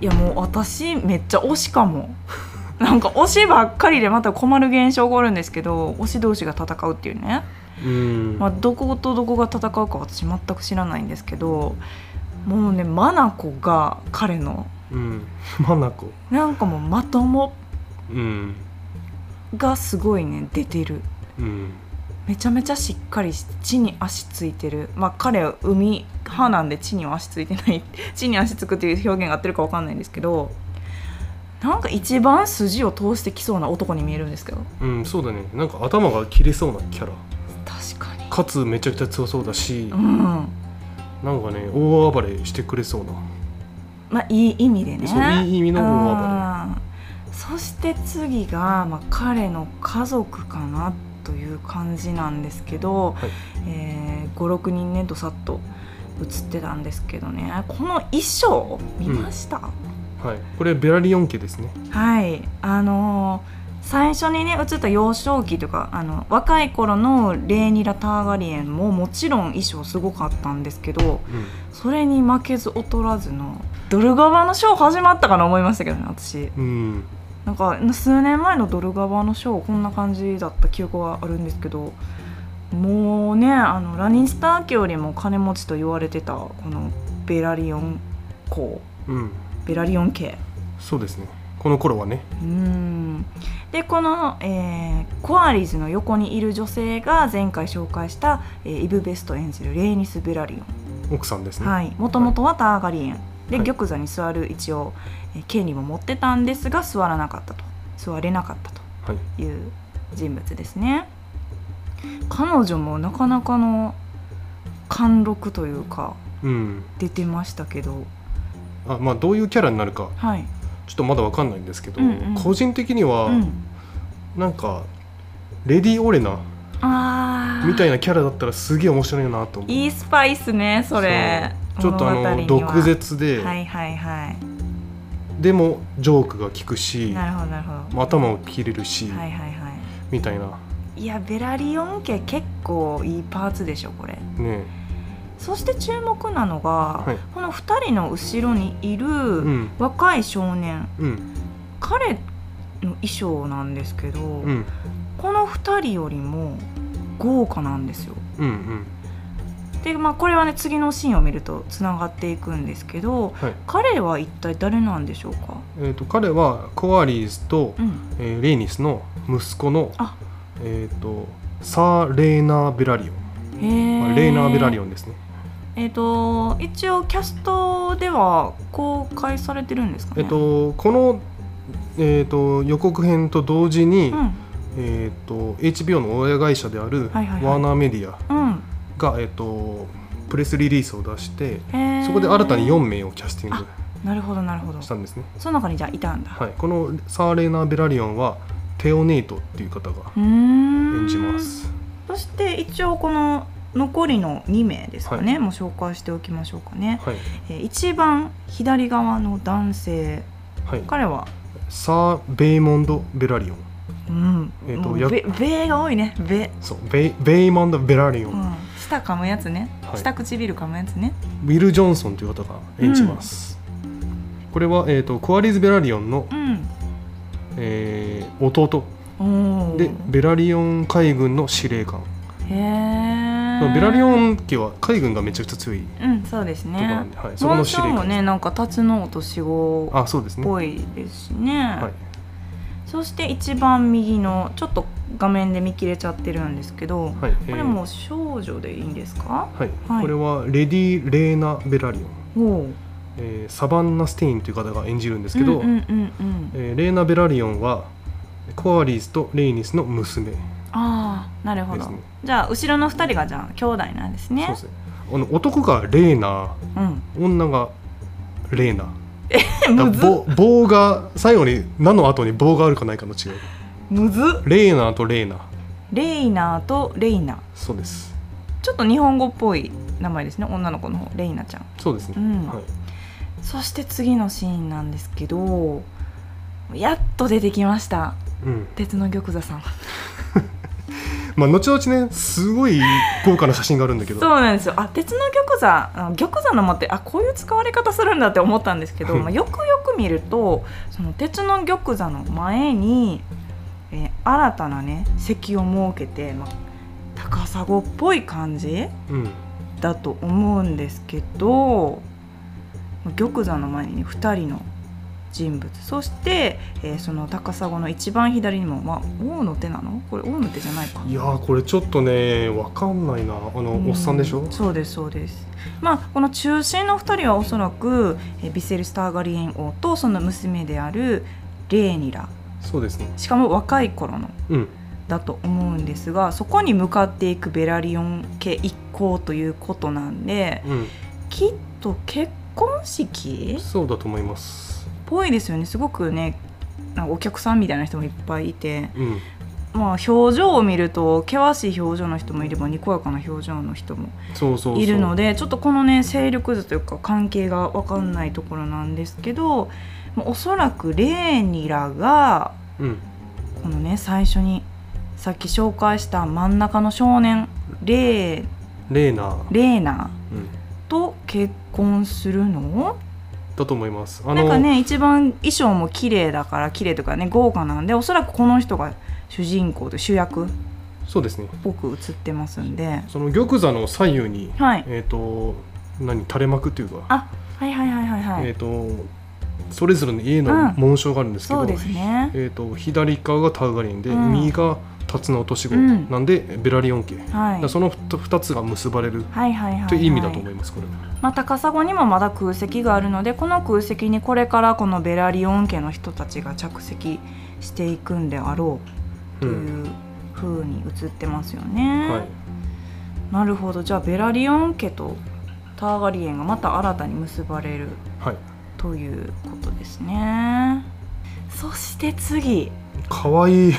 S1: いやもう私めっちゃ推しかも。<laughs> なんか推しばっかりでまた困る現象があるんですけど推し同士が戦うっていうね、
S2: うん、
S1: まあ、どことどこが戦うか私全く知らないんですけどもうねマナコが彼の。
S2: うん、マナコ。
S1: なんかもうまとも
S2: うん。
S1: がすごいね出てる。
S2: うん
S1: めちゃめちゃしっかりし地に足ついてる。まあ彼は海派なんで地には足ついてない。<laughs> 地に足つくっていう表現が合ってるかわかんないんですけどなんか一番筋を通してきそうな男に見えるんですけど
S2: うん、そうだね。なんか頭が切れそうなキャラ。
S1: 確かに。
S2: かつめちゃくちゃ強そうだし、
S1: うん。
S2: なんかね大暴れしてくれそうな。
S1: まあいい意味でね。
S2: そういい意味の大暴れ。
S1: うん。そして次が、まあ、彼の家族かなという感じなんですけど、
S2: はい。
S1: えー、56人ねどさっと映ってたんですけどね。この衣装見ました、
S2: はい。これベラリオン家ですね。
S1: はい。あのー最初にね映った幼少期とかあの若い頃のレーニラ・ターガリエンももちろん衣装すごかったんですけど
S2: うん。
S1: それに負けず劣らずのドルガバのショー始まったかな思いましたけどね私。
S2: うん
S1: なんか数年前のドルガバのショーこんな感じだった記憶があるんですけどもうねあのラニスター家よりも金持ちと言われてたこのベラリオン公
S2: うん。
S1: ベラリオン家
S2: そうですね。この頃はね。
S1: うん。でこの、えーコアリーズの横にいる女性が前回紹介した、えーイブ・ベスト演じるレーニス・ベラリオン。
S2: 奥さんですね。
S1: はい、もともとはターガリエンで、
S2: はい。
S1: 玉座に座る一応、えー権利も持ってたんですが座らなかったと。座れなかったと
S2: はい。
S1: いう人物ですね。彼女もなかなかの貫禄というか
S2: うん。
S1: 出てましたけど。
S2: あまあどういうキャラになるか
S1: はい、
S2: ちょっとまだわかんないんですけど、
S1: うんうん。
S2: 個人的には、
S1: うん、
S2: なんかレディ・オレナみたいなキャラだったらすげえ面白いなと思う。
S1: いいスパイスねそれ
S2: ちょっとあの毒舌で、
S1: はいはいは
S2: でもジョークが効くし
S1: いなるほどなるほど。
S2: まあ頭を切れるし、
S1: はいはいは
S2: みたいな。い
S1: いやベラリオン家結構いいパーツでしょこれ。
S2: ね
S1: そして注目なのが、
S2: はい。
S1: この2人の後ろにいる
S2: うん。
S1: 若い少年、
S2: うん。
S1: 彼の衣装なんですけど、
S2: うん。
S1: この2人よりも豪華なんですよ。
S2: うんうん
S1: でまあこれはね次のシーンを見るとつながっていくんですけど
S2: はい。
S1: 彼は一体誰なんでしょうか、
S2: えー、と彼はコアリーズと、
S1: うん、
S2: えーレイニスの息子の
S1: あ。
S2: えー、とサー・レーナー・ベラリオン、
S1: へ
S2: まあレーナー・ベラリ
S1: オン
S2: ですね。
S1: えっ、と一応キャストでは公開されてるんですかね？
S2: えっ、とこの、えー、と予告編と同時に、
S1: うん。
S2: えー、と HBO の親会社である
S1: はいはいはい。
S2: ワーナーメディア
S1: うん
S2: が、えー、とプレスリリースを出してそこで新たに4名をキャスティング
S1: なるほどなるほど。
S2: したんですね、
S1: その中にじゃあいたんだ、
S2: はい、このサー・レーナー・ベラリオンはテオネイトっていう方が演じます。
S1: そして一応この残りの2名ですかね、もう紹介しておきましょうかね、
S2: はい、
S1: えー一番左側の男性
S2: はい、
S1: 彼は？
S2: サー・ベイモンド・ベラリオン。
S1: うん、
S2: えーとや
S1: もうベベが多いね。ベ、
S2: そうベイベイモンド・ベラリオン、
S1: うん、舌噛むやつね。
S2: はい。
S1: 下唇噛むやつね。
S2: ウィル・ジョンソンという方が演じます、これは、えー、とコアリーズ・ベラリオンの、
S1: うん。
S2: えー弟。でベラリオン海軍の司令官。
S1: へえ
S2: ベラリオン家は海軍がめちゃくちゃ強い。
S1: うんそうですね。
S2: はい、そこの司令官
S1: ねなんかタツノオトシゴ
S2: あそうですね。
S1: っぽいですしね、
S2: はい。
S1: そして一番右のちょっと画面で見切れちゃってるんですけど、
S2: はい
S1: これもう少女でいいんですか、
S2: はい
S1: はい。
S2: これはレディ・レーナ・ベラリオン、えーサバンナ・ステインという方が演じるんですけど、
S1: う
S2: えーレーナ・ベラリオンはコアリーズとレイニスの娘。
S1: ああなるほど、じゃあ後ろの二人がじゃあ兄弟なんですね。
S2: そうですね。あの男がレーナ
S1: うん。
S2: 女がレーナ棒が最後に「な」の後に棒があるかないかの違い
S1: むず。
S2: レーナとレーナ
S1: レイナーとレイナ
S2: そうです。
S1: ちょっと日本語っぽい名前ですね。女の子の方。レイナちゃん。
S2: そうですね、
S1: うん。
S2: はい、
S1: そして次のシーンなんですけどやっと出てきました。
S2: うん。
S1: 鉄の玉座さん。<laughs>
S2: まあ後々ねすごい豪華な写真があるんだけど。
S1: そうなんですよ。あ鉄の玉座。玉座の間ってあこういう使われ方するんだって思ったんですけど、
S2: うん。
S1: まあ、よくよく見るとその鉄の玉座の前に、えー新たなね席を設けて、まあ、高砂っぽい感じ
S2: うん。
S1: だと思うんですけどまあ玉座の前に、ね、2人の人物。そして、えーその高砂の一番左にも、まあ、王の手なの？これ王の手じゃないか
S2: いやーこれちょっとねわかんないな。あの、おっさんでしょ？
S1: うそうですそうです。まあこの中心の2人はおそらくえービセルス・ターガリエン王とその娘であるレーニラ
S2: そうですね。
S1: しかも若い頃の
S2: うん。
S1: だと思うんですがそこに向かっていくベラリオン家一行ということなんで
S2: うん。
S1: きっと結婚式？っ
S2: そうだと思います。
S1: ぽいですよね。すごくねお客さんみたいな人もいっぱいいて。
S2: うん。
S1: まあ表情を見ると険しい表情の人もいればにこやかな表情の人も
S2: そうそうそう。
S1: いるのでちょっとこのね勢力図というか関係が分かんないところなんですけどまあおそらくレーニラが
S2: うん。
S1: このね最初にさっき紹介した真ん中の少年レー
S2: レーナ。ー、
S1: レーナ
S2: うん、
S1: と結婚するの？
S2: だと思います。あ
S1: なんかね一番衣装も綺麗だから綺麗とかね豪華なんでおそらくこの人が主人公で主役っ
S2: そうですね。
S1: ぽく映ってますんで。
S2: その玉座の左右に、
S1: はい。
S2: えっ、と何垂れ幕っていうか、
S1: あはいはいはいはいはい、
S2: えっ、とそれぞれの家の
S1: うん。
S2: 紋章があるんですけど、
S1: そうですね。
S2: えー、と左側がタウガリンで、
S1: うん。
S2: 右がタツノオトシゴ
S1: うん。
S2: なんで、ベラリオン家、
S1: はい。
S2: らその2つが結ばれるという意味だと思いますこれは。
S1: まあ、高砂にもまだ空席があるのでこの空席にこれからこのベラリオン家の人たちが着席していくんであろうという風に映ってますよね、
S2: はい。
S1: なるほど。じゃあベラリオン家とターガリエンがまた新たに結ばれる。
S2: はい
S1: ということですね。そして次。
S2: かわい。い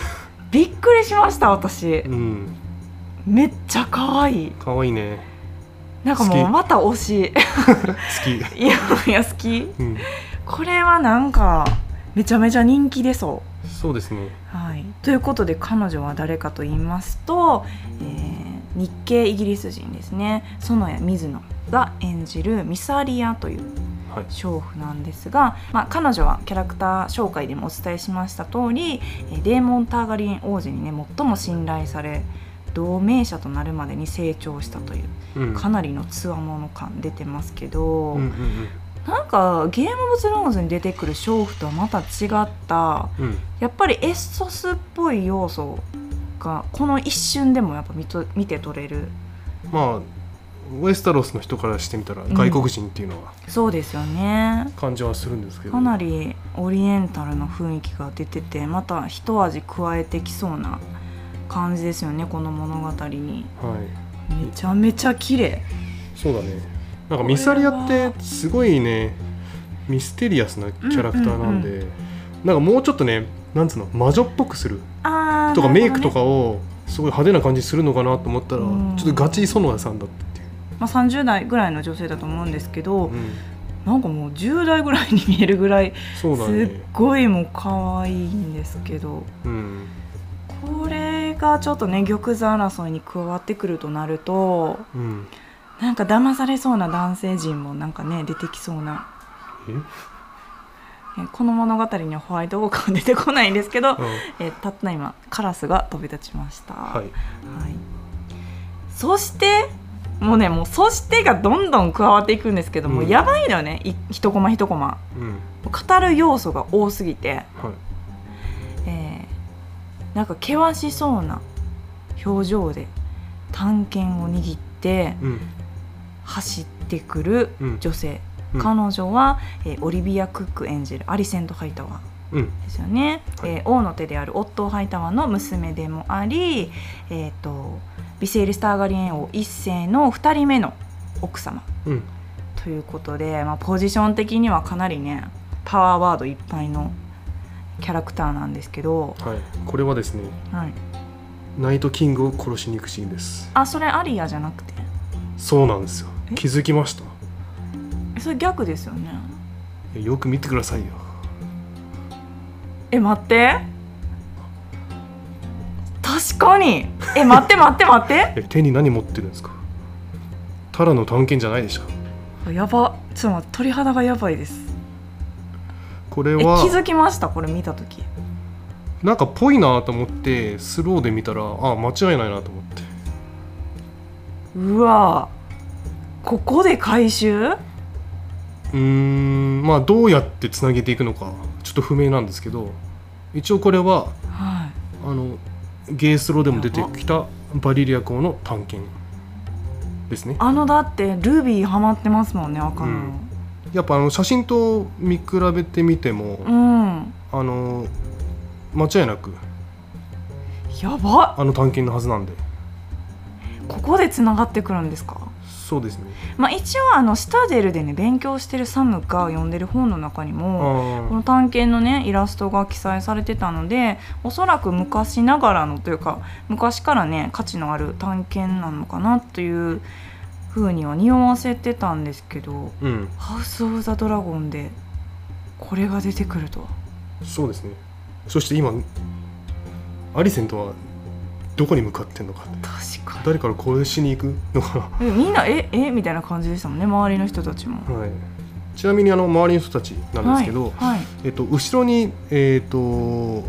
S1: びっくりしました私。
S2: うん。
S1: めっちゃ可愛い。
S2: かわいいね。
S1: なんかもうまた推し。<laughs>
S2: 好き。<laughs>
S1: いやいや好き。
S2: うん。
S1: これはなんかめちゃめちゃ人気出そ
S2: そうですね。
S1: う。はい、ということで彼女は誰かと言いますと、えー日系イギリス人ですね。園谷水野が演じるミサリアという
S2: はい
S1: 娼婦なんですが、まあ、彼女はキャラクター紹介でもお伝えしました通りえーデーモン・ターガリエン王子にね最も信頼され同盟者となるまでに成長したという
S2: うん。
S1: かなりのつわもの感出てますけど、
S2: うんうん
S1: なんかゲーム・オブ・スローンズに出てくる娼婦とはまた違った
S2: うん。うん
S1: やっぱりエッソスっぽい要素がこの一瞬でもやっぱ見と見て取れる。
S2: まあウエスタロスの人からしてみたら
S1: ん。
S2: 外国人っていうのは
S1: そうですよね。
S2: 感じはするんですけど、
S1: かなりオリエンタルな雰囲気が出ててまた一味加えてきそうな感じですよねこの物語に。
S2: はい。
S1: めちゃめちゃ綺麗。
S2: そうだね。なんかミサリアってすごいねミステリアスなキャラクターなんで、
S1: うん
S2: なんかもうちょっとねなんつうの魔女っぽくするとか
S1: ね。
S2: メイクとかをすごい派手な感じするのかなと思ったら、
S1: うん。
S2: ちょっとガチ園田さんだった
S1: まあ、30代ぐらいの女性だと思うんですけど、
S2: うん。
S1: なんかもう10代ぐらいに見えるぐらいすっごいもう可愛いんですけど
S2: うん。
S1: これがちょっとね玉座争いに加わってくるとなると
S2: うん。
S1: なんか騙されそうな男性陣もなんかね出てきそうな。
S2: え？
S1: えこの物語にはホワイトウォーカーは出てこないんですけど、
S2: うん。
S1: えたった今カラスが飛び立ちました、
S2: はい。
S1: はい。そしてもうねもう「そして」がどんどん加わっていくんですけども、
S2: うん。
S1: やばいのよね。い一コマ一コマ。
S2: うん。
S1: 語る要素が多すぎて、
S2: はい。
S1: えーなんか険しそうな表情で探検を握って
S2: うん。
S1: 走ってくる
S2: うん。
S1: 女性、
S2: うん。
S1: 彼女は、えーオリビア・クック演じるアリセント・ハイタワー
S2: うん。
S1: ですよね、
S2: はい。
S1: えー王の手であるオットー・ハイタワーの娘でもあり、えー、とビセイリ・スターガリエン王一世の2人目の奥様。
S2: うん。
S1: ということで、まあ、ポジション的にはかなりねパワーワードいっぱいのキャラクターなんですけど、
S2: はい。これはですね
S1: はい、
S2: ナイトキングを殺しに行くシーンです。
S1: あそれアリアじゃなくて？
S2: そうなんですよ。
S1: え？
S2: 気づきました？
S1: えそれ逆ですよね。
S2: えよく見てくださいよ。
S1: え待って確かに。え待って待って待って。<laughs>
S2: え手に何持ってるんですか？ただの探検じゃないでしょ。
S1: やば。ちょっと待って鳥肌がやばいです。え
S2: これは
S1: 気づきました？これ見た時。
S2: なんかぽいなと思ってスローで見たらあ間違いないなと思って。
S1: うわ。ここで回収？
S2: うーんまあどうやってつなげていくのかちょっと不明なんですけど一応これは
S1: はい。
S2: あのゲースローでも出てきたバリリア港の探検ですね。
S1: あのだってルビーハマってますもんね赤の。
S2: やっぱあの写真と見比べてみても、
S1: うん、
S2: あの間違いなく
S1: やば
S2: あの探検のはずなんで。
S1: ここでつながってくるんですか？
S2: そうですね。
S1: まあ一応あのシタデルでね勉強してるサムが読んでる本の中にもこ
S2: あ。
S1: の探検のねイラストが記載されてたのでおそらく昔ながらのというか昔からね価値のある探検なのかなというふうには匂わせてたんですけど
S2: ーうん「
S1: ハウス・オブ・ザ・ドラゴン」でこれが出てくるとは。
S2: そうですね。そして今アリセントはどこに向かってんのか
S1: 確か
S2: 誰から殺しに行くのか。
S1: みんなええみたいな感じでしたもんね周りの人たちも。
S2: な、はい、ちなみにあの周りの人たちなんですけど、
S1: はい、はい。
S2: えっと、後ろに、えっと2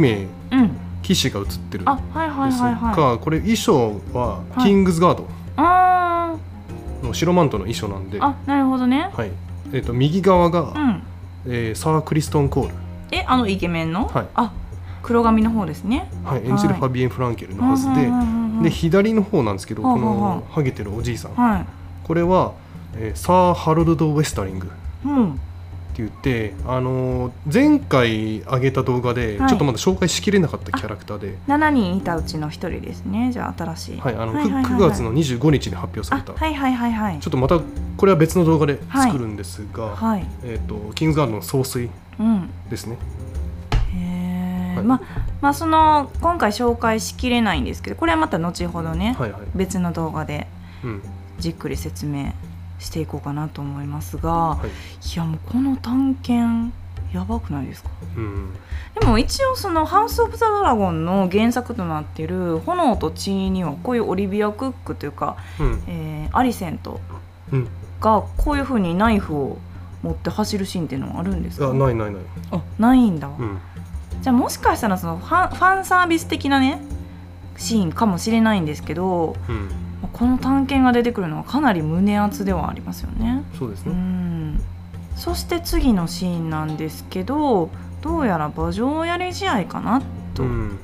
S2: 名
S1: うん。
S2: 騎士が映ってるん
S1: あはいはいはいは
S2: これ衣装は
S1: はい。
S2: キングズガード。
S1: あ
S2: の白マントの衣装なんで、
S1: ーあなるほどね。
S2: はい。えっと右側が、
S1: うん。
S2: えーサー・クリストン・コール、
S1: えあのイケメンの、
S2: はい。
S1: あ黒髪の方ですね。
S2: はい、演じる
S1: はい。
S2: ファビエン・フランケルのはずで、
S1: うんうんうんうん
S2: で左の方なんですけど、このハゲてるおじいさん、
S1: はい。
S2: これは、えーサー・ハロルド・ウェスタリングって
S1: うん
S2: 言って、あのー前回上げた動画で、
S1: はい。
S2: ちょっとまだ紹介しきれなかったキャラクターで、
S1: 7人いたうちの1人ですね。じゃあ新しい。
S2: はいあの
S1: はいはいはいはい。
S2: 9月の25日に発表された、
S1: あはいはいはいはい。
S2: ちょっとまたこれは別の動画で作るんですが、
S1: はい。
S2: えー、とキングズガードの総帥
S1: うん。
S2: ですね。
S1: へえ、
S2: はい。
S1: まあまあその今回紹介しきれないんですけどこれはまた後ほどね、
S2: はいはい。
S1: 別の動画で
S2: うん。
S1: じっくり説明していこうかなと思いますが、
S2: はい。
S1: い、やもうこの探検やばくないですか？
S2: うん
S1: でも一応その「ハウス・オブ・ザ・ドラゴン」の原作となっている「炎と血」にはこういうオリビア・クックというか、
S2: うん。
S1: えーアリセント
S2: うん。
S1: がこういうふうにナイフを持って走るシーンっていうのはあるんですか？
S2: あないないない、
S1: あないんだ、
S2: うん、
S1: じゃあもしかしたらそのファンファンサービス的なねシーンかもしれないんですけど
S2: うん、
S1: この探検が出てくるのはかなり胸熱ではありますよね。う
S2: そうですね、
S1: ん。そして次のシーンなんですけどどうやら馬上やり試合かなと
S2: うん。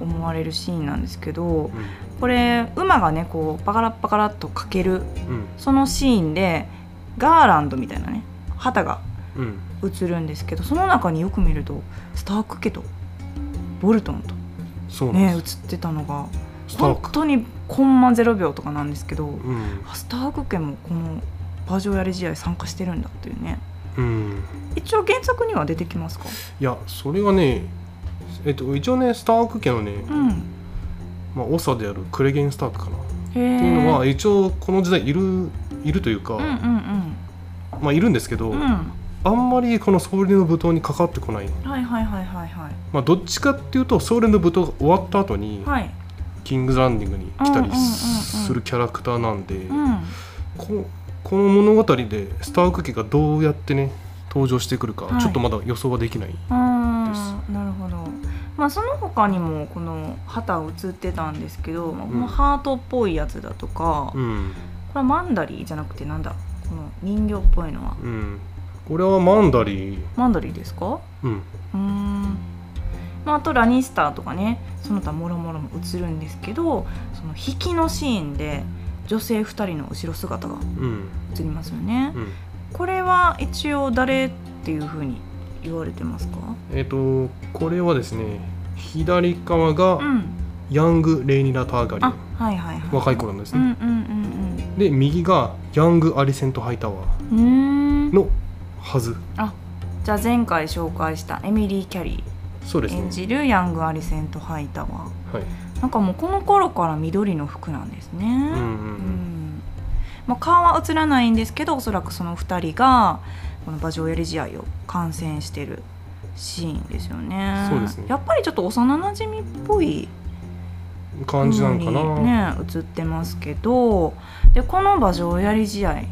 S1: 思われるシーンなんですけど
S2: うん。
S1: これ馬がねこうパカラッパカラッとかける
S2: うん。
S1: そのシーンでガーランドみたいなね旗が
S2: うん
S1: 映るんですけどその中によく見るとスターク家とボルトンとね映ってたのが本当にコンマ0秒とかなんですけど
S2: うん。
S1: あスターク家もこの馬上やり試合参加してるんだっていうね。
S2: うん。
S1: 一応原作には出てきますか？
S2: いやそれがねえっと一応ねスターク家のね、
S1: うん。
S2: まあ、長であるクレゲン・スタークかな、っていうのは一応この時代いるいるというか、
S1: うんうん
S2: まあいるんですけど、
S1: うんうん
S2: あんまりこの総理の舞踏に関わってこない、
S1: はいはいはいはいはい。
S2: まあ、どっちかっていうと総理の舞踏が終わった後に、
S1: はい。
S2: キングズランディングに来たりするキャラクターなんで、
S1: うん
S2: ここの物語でスターク家がどうやってね登場してくるか、
S1: はい。
S2: ちょっとまだ予想はできない
S1: あ
S2: です。
S1: ーなるほど、まあ、その他にもこの旗映ってたんですけど、
S2: うん。
S1: のハートっぽいやつだとか、こ
S2: うん、
S1: れはマンダリーじゃなくてなんだ？この人形っぽいのは。
S2: うん、これはマンダリー、
S1: マンダリーですか？
S2: うん、
S1: うーん、まあ、あとラニスターとかねその他もろもろも映るんですけどその引きのシーンで女性2人の後ろ姿が
S2: うん、
S1: 映りますよね、
S2: うん。
S1: これは一応誰っていうふうに言われてますか？
S2: えっ、とこれはですね左側が
S1: うん。
S2: ヤング・レイニラ・ターガリ
S1: はいはいはい。
S2: 若い頃なんですね、
S1: うんうんうん
S2: で右がヤング・アリセント・ハイタワ
S1: うんうーん。
S2: ーのはず。
S1: じゃあ前回紹介したエミリー・キャリー。
S2: そうですね。
S1: 演じるヤング・アリセント・ハイタワー。
S2: はい。
S1: なんかもうこの頃から緑の服なんですね、
S2: うんうんうん。
S1: うん。まあ、顔は映らないんですけどおそらくその2人がこの馬上やり試合を観戦してるシーンですよね。
S2: そうですね。
S1: やっぱりちょっと幼なじみっぽい
S2: 感じなのかな、
S1: ね映ってますけど。でこの馬上やり試合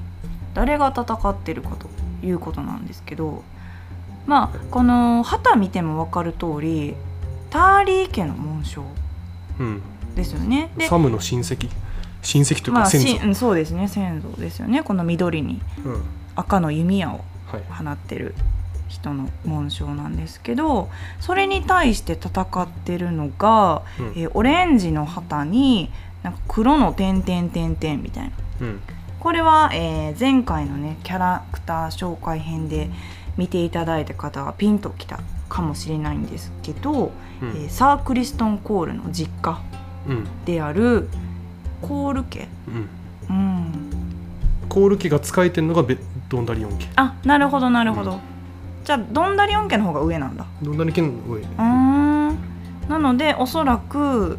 S1: 誰が戦ってるかということなんですけどまあこの旗見ても分かる通りターリー家の紋章
S2: うん、
S1: ですよね。で
S2: サムの親戚。親戚という
S1: まあ、
S2: か先祖、
S1: しうんそうですね。先祖ですよね。この緑に
S2: うん。
S1: 赤の弓矢を
S2: はい。
S1: 放ってる人の紋章なんですけどそれに対して戦ってるのが、
S2: うん。
S1: えーオレンジの旗になんか黒の点々点々みたいな。
S2: うん
S1: これは、えー前回のねキャラクター紹介編で見ていただいた方はピンときたかもしれないんですけど、
S2: うん。
S1: えーサークリストン・コールの実家
S2: うん。
S1: であるコール家、
S2: うん。
S1: うん、
S2: コール機が使えてるのがベドンダリオン家。
S1: あなるほどなるほど、
S2: うん
S1: じゃあドンダリオン家の方が上なんだ。
S2: ドンダリ家の上。
S1: うーん。なのでおそらく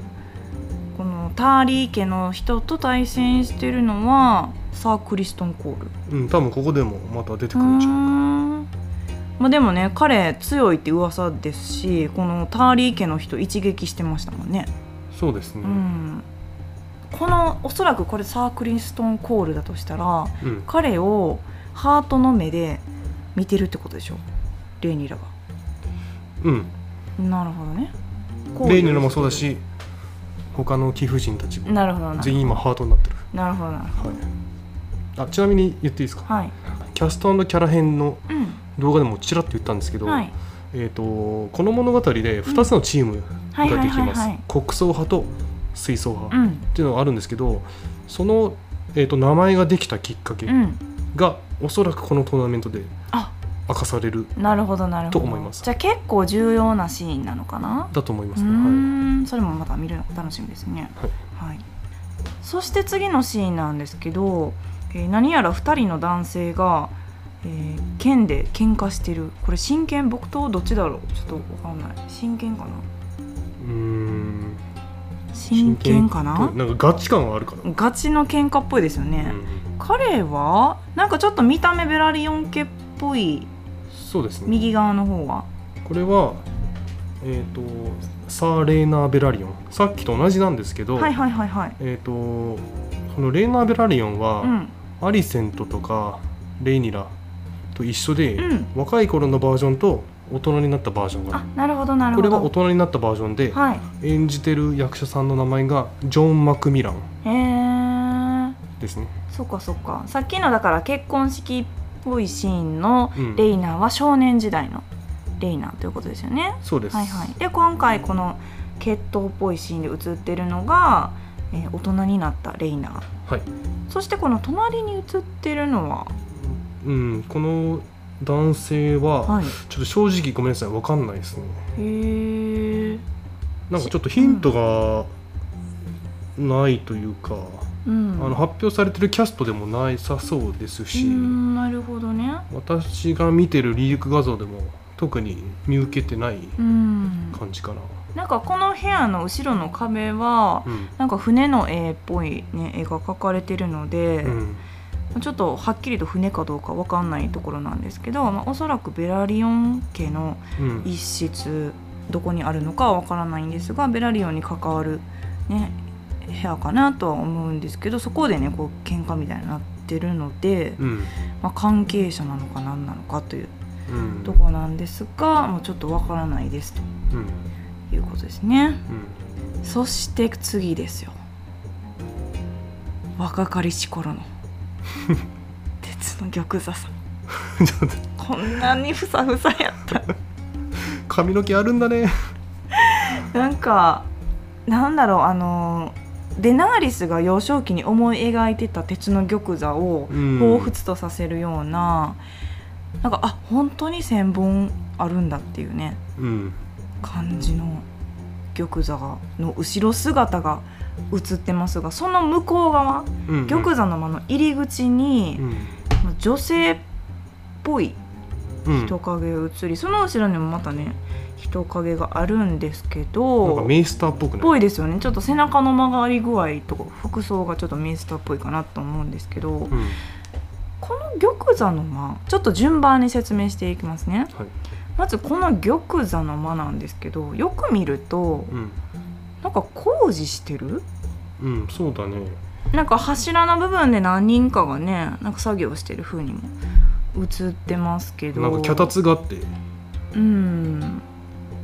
S1: このターリー家の人と対戦してるのはサークリストン・コール。
S2: うん多分ここでもまた出てくるんじゃん
S1: ん。まあでもね彼強いって噂ですしこのターリー家の人一撃してましたもんね。
S2: そうですね。
S1: うん。このおそらくこれサークリストン・コールだとしたら
S2: うん。
S1: 彼をハートの目で見てるってことでしょ？レイニラが
S2: うん。
S1: なるほどね。
S2: レイニラもそうだし他の貴婦人たちも。
S1: なるほど
S2: 全員今ハートになってる。
S1: なるほどなるほ
S2: はいあちなみに言っていいですか？
S1: どはい。
S2: キャストキャラ編の
S1: うん。
S2: 動画でもちらっと言ったんですけど、
S1: はい。
S2: えー、とこの物語で2つのチームができます。国葬派と水槽派っ
S1: うん。
S2: ていうのがあるんですけどその、えー、と名前ができたきっかけ
S1: うん。
S2: がおそらくこのトーナメントで
S1: あ。
S2: 明かされる
S1: なるほどなるほど。
S2: と思います。
S1: じゃあ結構重要なシーンなのかな？
S2: だと思いま
S1: う
S2: すね。は
S1: ーん。それもまた見るの楽しみですね。
S2: はい。
S1: はい。そして次のシーンなんですけど、えー何やら2人の男性が、えー剣で喧嘩してる。これ真剣？木刀どっちだろう？ちょっとわかんない。真剣かな？
S2: うーん。
S1: 真剣かな？
S2: なんかガチ感はあるかな、
S1: ガチの喧嘩っぽいですよね、彼はなんかちょっと見た目ベラリオン家っぽい
S2: そうですね。
S1: 右側の方は。
S2: これはえっ、とサー・レーナー・ベラリオン。さっきと同じなんですけど、
S1: はいはいはいはい。
S2: えっ、とこのレーナー・ベラリオンは、
S1: うん
S2: アリセントとかレイニラと一緒で、
S1: うん。
S2: 若い頃のバージョンと大人になったバージョンがあ
S1: あ
S2: る
S1: なるほどなる
S2: これ
S1: ほど
S2: は大人になったバージョンで、
S1: はい。
S2: 演じてる役者さんの名前がジョン・マクミラン
S1: へえ
S2: ですね。
S1: そっかそっか。さっきのだから結婚式っぽいシーンの
S2: うん。
S1: レイナーは少年時代のレイナーということですよね、
S2: そうです、
S1: はいはい。で今回この血統っぽいシーンで映ってるのが、えー大人になったレイナ。ー
S2: はい。
S1: そしてこの隣に映ってるのは？
S2: うん、この男性は、
S1: はい。
S2: ちょっと正直ごめんなさいわかんないですね。
S1: へえ
S2: なんかちょっとヒントがないというか、
S1: うん。
S2: あの発表されてるキャストでもないさそうです
S1: う
S2: し、
S1: んなるほどね。
S2: 私が見てるリーク画像でも特に見受けてない
S1: うん。
S2: 感じかな、
S1: なんかこの部屋の後ろの壁は
S2: うん。
S1: なんか船の絵っぽい、ね、絵が描かれてるので、
S2: うん。
S1: ちょっとはっきりと船かどうかわかんないところなんですけど、まあ、おそらくベラリオン家の
S2: うん。
S1: 一室どこにあるのかはわからないんですがベラリオンに関わる、ね部屋かなとは思うんですけどそこでねこう喧嘩みたいになってるので、
S2: うん。
S1: まあ、関係者なのか何なのかという
S2: うん。
S1: とこなんですがもうちょっとわからないですと。
S2: うん
S1: いうことですね。
S2: うん
S1: そして次ですよ。若かりし頃の。鉄の玉座さん。こんなにふさふさやった。
S2: 髪の毛あるんだね。
S1: なんかなんだろうあのデナーリスが幼少期に思い描いてた鉄の玉座を
S2: うん。
S1: 彷彿とさせるような、なんかあ本当に1,000本あるんだっていうね。
S2: うん
S1: 感じの玉座がの後ろ姿が映ってますがその向こう側
S2: うん
S1: 玉座の間の入り口に
S2: うん。
S1: 女性っぽい
S2: うん
S1: 人影が映りその後ろにもまたね人影があるんですけ
S2: なんか
S1: ど
S2: メイスターっぽくない？
S1: ぽいですよね。ちょっと背中の曲がり具合とか服装がちょっとミンスターっぽいかなと思うんですけど
S2: うん。
S1: この玉座の間ちょっと順番に説明していきますね。
S2: はい
S1: まずこの玉座の間なんですけどよく見ると
S2: うん。
S1: なんか工事してる？
S2: うんそうだね。
S1: なんか柱の部分で何人かがねなんか作業してる風にも映ってますけど。
S2: なんか脚立があって。
S1: うん。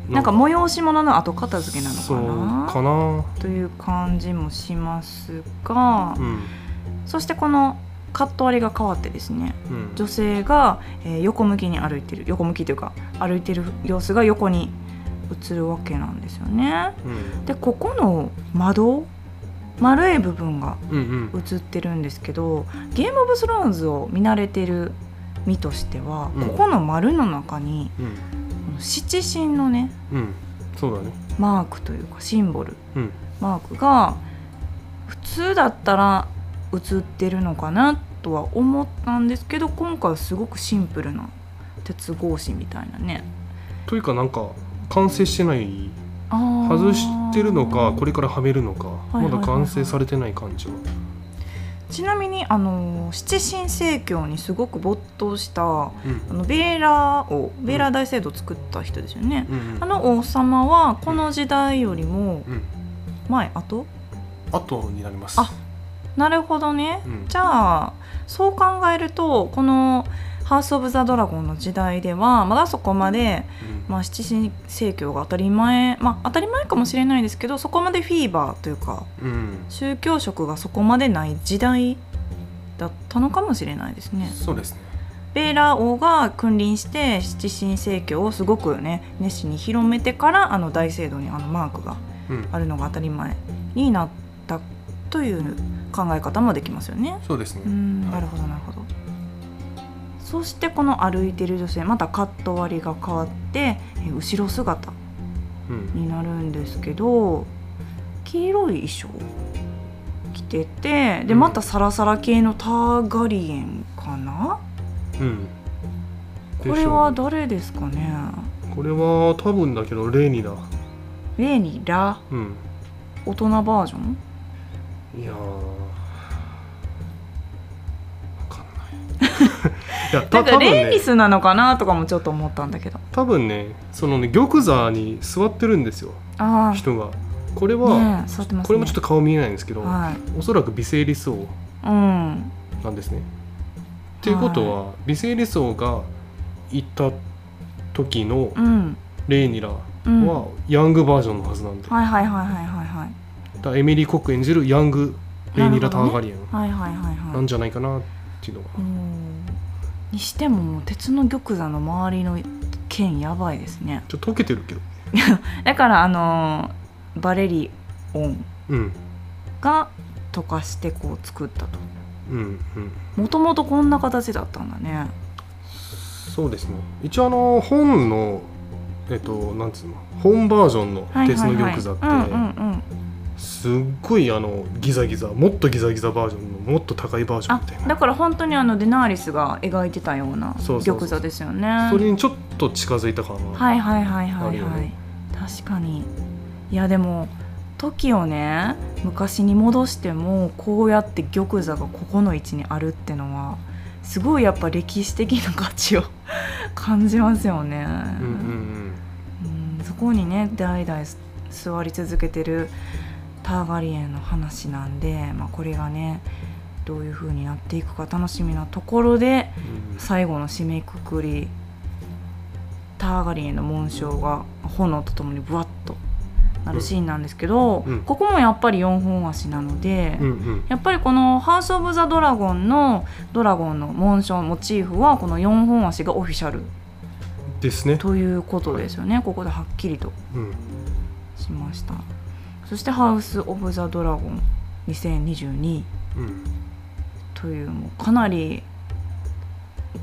S1: なんか催し物の後片付けなのかな。という感じもしますが、
S2: うん。
S1: そしてこのカット割りが変わってですね
S2: うん。
S1: 女性が、えー横向きに歩いてる横向きというか歩いてる様子が横に映るわけなんですよね。
S2: うん。
S1: でここの窓丸い部分が
S2: うんうん。
S1: 映ってるんですけどゲーム・オブ・スローンズを見慣れてる身としては、
S2: うん。
S1: ここの丸の中に
S2: うん。
S1: 七神のね
S2: うん。そうだね。
S1: マークというかシンボル。
S2: うん。
S1: マークが普通だったら映ってるのかなとは思ったんですけど今回はすごくシンプルな鉄格子みたいなね。
S2: というかなんか完成してない外してるのかこれからはめるのか
S1: いはいはいはい。
S2: まだ完成されてない感じは。
S1: ちなみにあの七神聖教にすごく没頭したあ
S2: うん。
S1: のベーラーをベーラー大聖堂を作った人ですよね、
S2: うん。うん
S1: あの王様はこの時代よりも
S2: うん。
S1: 前後？
S2: 後になります。
S1: あなるほどね、
S2: うん。
S1: じゃあそう考えるとこの「ハウス・オブ・ザ・ドラゴン」の時代ではまだそこまで、
S2: うん。
S1: まあ、七神聖教が当たり前まあ当たり前かもしれないですけどそこまでフィーバーというか
S2: うん。
S1: 宗教色がそこまでない時代だったのかもしれないですね。
S2: そうですね。
S1: ベーラー王が君臨して七神聖教をすごくね熱心に広めてからあの大聖堂にあのマークが
S2: うん。
S1: あるのが当たり前になったという考え方もできますよね。
S2: そうですね。
S1: なるほどなるほど。そしてこの歩いてる女性またカット割りが変わってえ後ろ姿
S2: うん。
S1: になるんですけど黄色い衣装着ててで
S2: うん。
S1: またサラサラ系のターガリエンかな？
S2: うん。
S1: これは誰ですかね？
S2: うこれは多分だけどレーニだ。
S1: レーニラ？
S2: うん。
S1: 大人バージョン？
S2: いやな
S1: んかレイリスなのかなとかもちょっと思ったんだけど。
S2: 多分ねそのね玉座に座ってるんですよ。
S1: あ
S2: 人が。これ
S1: あ
S2: は、
S1: ねね。
S2: これもちょっと顔見えないんですけど、
S1: はい。
S2: おそらく微生理層
S1: うん。
S2: なんですね。っていうことは、微生理層が行った時の
S1: うん。
S2: レイニラ
S1: うん。
S2: はヤングバージョンのはずなんで、
S1: はいはいはいはいはいはい。
S2: だエミリー・コック演じるヤングレイニラ・ターガリエン
S1: はいはいはい
S2: な
S1: はい。
S2: んじゃないかなっていうのが、
S1: うんにしても鉄の玉座の周りの剣やばいですね。
S2: ちょっと溶けてるけど。<laughs>
S1: だからあのーバレリオン
S2: うん。
S1: が溶かしてこう作ったと。
S2: うんうん。
S1: もともとこんな形だったんだね。
S2: そうですね。一応あの本のえっとなんつうの？本バージョンの鉄の玉座って、
S1: うんうんうん
S2: すっごいあのギザギザもっとギザギザバージョンのもっと高いバージョン
S1: あ
S2: みたいな。
S1: だから本当にあのデナーリスが描いてたような玉座ですよね。
S2: それにちょっと近づいたかな、
S1: はいはいはいはいはい、
S2: ね。
S1: 確かに。いやでも時をね昔に戻してもこうやって玉座がここの位置にあるってのはすごいやっぱ歴史的な価値を感じますよね、
S2: うんうん。
S1: うんそこにね代々座り続けてるターガリエンの話なんで、まあ、これがねどういう風になっていくか楽しみなところで
S2: うん。
S1: 最後の締めくくりターガリエンの紋章が炎とともにブワッとなるシーンなんですけど、
S2: うん。
S1: ここもやっぱり4本足なので、
S2: うんうん。
S1: やっぱりこの「ハウス・オブ・ザ・ドラゴン」のドラゴンの紋章モチーフはこの4本足がオフィシャル。
S2: ですね。
S1: ということですよね。ここではっきりと
S2: うん。
S1: しましたそして「ハウス・オブ・ザ・ドラゴン2022
S2: うん」
S1: というもうかなり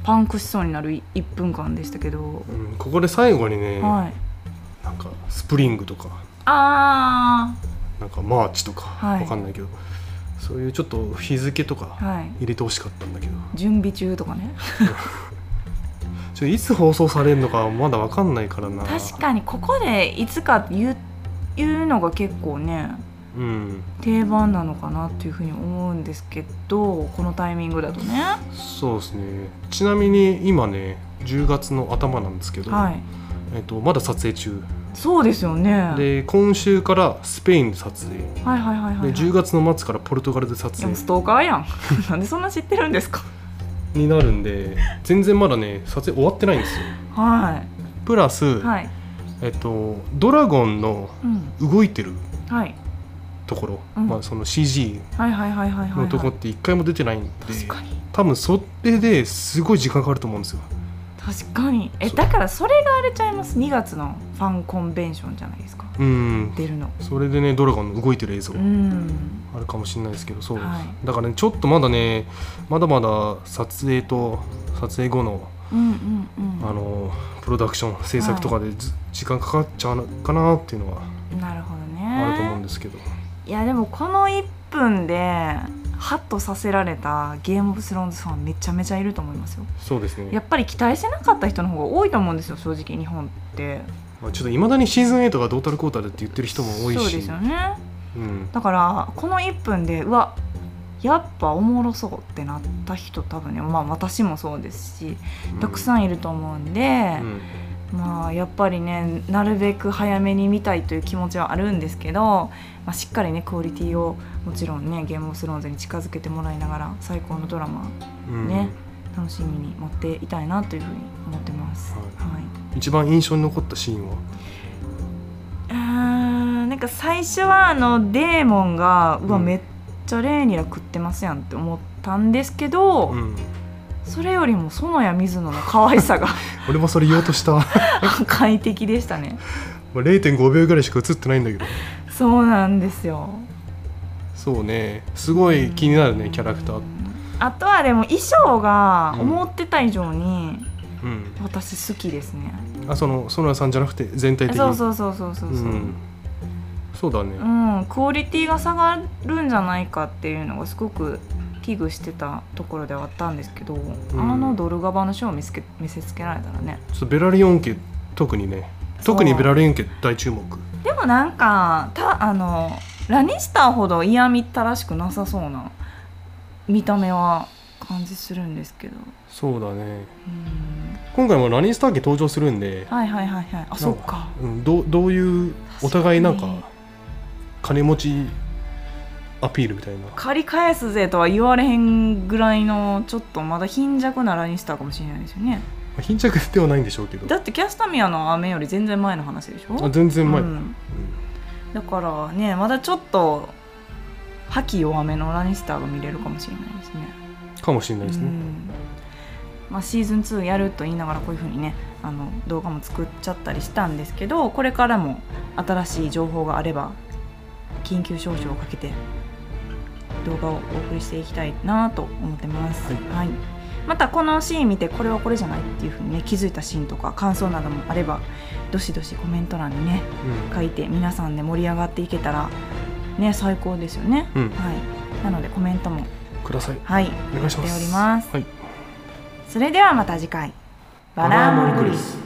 S1: パンクしそうになる1分間でしたけど、
S2: うんここで最後にね、
S1: はい。
S2: なんかスプリングとか。
S1: あ
S2: なんかマーチとか、
S1: はい。
S2: わかんないけど。そういうちょっと日付とか入れてほしかったんだけど。
S1: 準備中とかね。<laughs>
S2: ちょいつ放送されるのかまだわかんないからな。
S1: 確かにここでいつか言う言うのが結構ね
S2: うん。
S1: 定番なのかなっていうふうに思うんですけどこのタイミングだとね。
S2: そうですね。ちなみに今ね10月の頭なんですけど、
S1: はい。
S2: えっと、まだ撮影中。
S1: そうですよね。はい
S2: で今週からスペインで撮影。
S1: はいはいはい、はい、
S2: で10月の末からポルトガルで撮影。
S1: でもストーカーやん。<laughs> なんでそんな知ってるんですか？
S2: になるんで全然まだね撮影終わってないんですよ。
S1: は
S2: プラス、
S1: いはい
S2: えっと、ドラゴンの
S1: うん。
S2: 動いてる
S1: はい。
S2: ところ、
S1: うん。
S2: まあ、その CG
S1: はいはいはいはいはい
S2: のとこって一回も出てないんで、多分それですごい時間かかると思うんですよ。
S1: 確かに。えだからそれがあれちゃいます？2月のファンコンベンションじゃないですか。
S2: うん。
S1: 出るの。
S2: それでねドラゴンの動いてる映像。
S1: うん。
S2: あるかもしれないですけどそう、
S1: はい。
S2: だからねちょっとまだねまだまだ撮影と撮影後の
S1: うんうんうん。
S2: あのプロダクション制作とかでず、時間かかっちゃうのかなっていうのは
S1: なるほどね。
S2: あると思うんですけど、
S1: いやでもこの1分でハッとさせられたゲームオブスローンズファンめちゃめちゃいると思いますよ。
S2: そうですね。
S1: やっぱり期待してなかった人の方が多いと思うんですよ正直日本って。
S2: まあ、ちょっといまだにシーズン8がドータルコータルって言ってる人も多いし。
S1: そうですよね。
S2: うん、
S1: だからこの1分でうわやっぱおもろそうってなった人多分ねまあ私もそうですしたくさんいると思うんで、
S2: うん。
S1: まあやっぱりねなるべく早めに見たいという気持ちはあるんですけど、まあ、しっかりねクオリティをもちろんねゲームオブスローンズに近づけてもらいながら最高のドラマ
S2: うん。
S1: ね、楽しみに待っていたいなというふうに思ってます。
S2: は
S1: はい。
S2: 一番印象に残ったシーンは？
S1: あーなんか最初はあのデーモンがうわ、
S2: うん。
S1: めっちゃレーニラ食ってますやんって思ったんですけど、
S2: うん。
S1: それよりも園谷水野の可愛さが <laughs>
S2: 俺もそれ言おうとした。ま <laughs>
S1: 快適でしたね。
S2: あ0.5秒ぐらいしか映ってないんだけど。
S1: そうなんですよ。
S2: そうね。すごい気になるねキャラクター。
S1: あとはでも衣装が思ってた以上に
S2: うん。
S1: 私好きですね、
S2: あその園谷さんじゃなくて全体的に？
S1: そうそうそうそうそうそう、
S2: うんそうだね。
S1: うん、クオリティが下がるんじゃないかっていうのがすごく危惧してたところではあったんですけど、
S2: ん。
S1: あのドルガバのショーを見つけ見せつけられたらね。
S2: ベラリオン家特にね。特にベラリオン家大注目。
S1: でもなんかたあのラニスターほど嫌みったらしくなさそうな見た目は感じするんですけど。
S2: そうだね。
S1: うん。
S2: 今回もラニースター家登場するんで、
S1: はいはいはいはい。あそっか。
S2: うん、どうどういうお互いなんか金持ちアピールみたいな。
S1: 借り返すぜとは言われへんぐらいのちょっとまだ貧弱なラニスターかもしれないですよね。
S2: まあ貧弱ではないんでしょうけど。
S1: だってキャスタミアの雨より全然前の話でしょ？
S2: あ全然前、
S1: うん。だからねまだちょっと覇気弱めのラニスターが見れるかもしれないですね。
S2: かもしれないですね、
S1: うん。まあ、シーズン2やると言いながらこういう風にねあの動画も作っちゃったりしたんですけどこれからも新しい情報があれば緊急招集をかけて動画をお送りしていきたいなと思ってます。
S2: は
S1: はい。またこのシーン見てこれはこれじゃないっていう風にね気づいたシーンとか感想などもあればどしどしコメント欄にね書いて皆さんで盛り上がっていけたらね最高ですよね、
S2: うん。
S1: はい。なのでコメントも
S2: ください。
S1: はい。
S2: お願いします。はい。
S1: それではまた次回。バラーモリクリス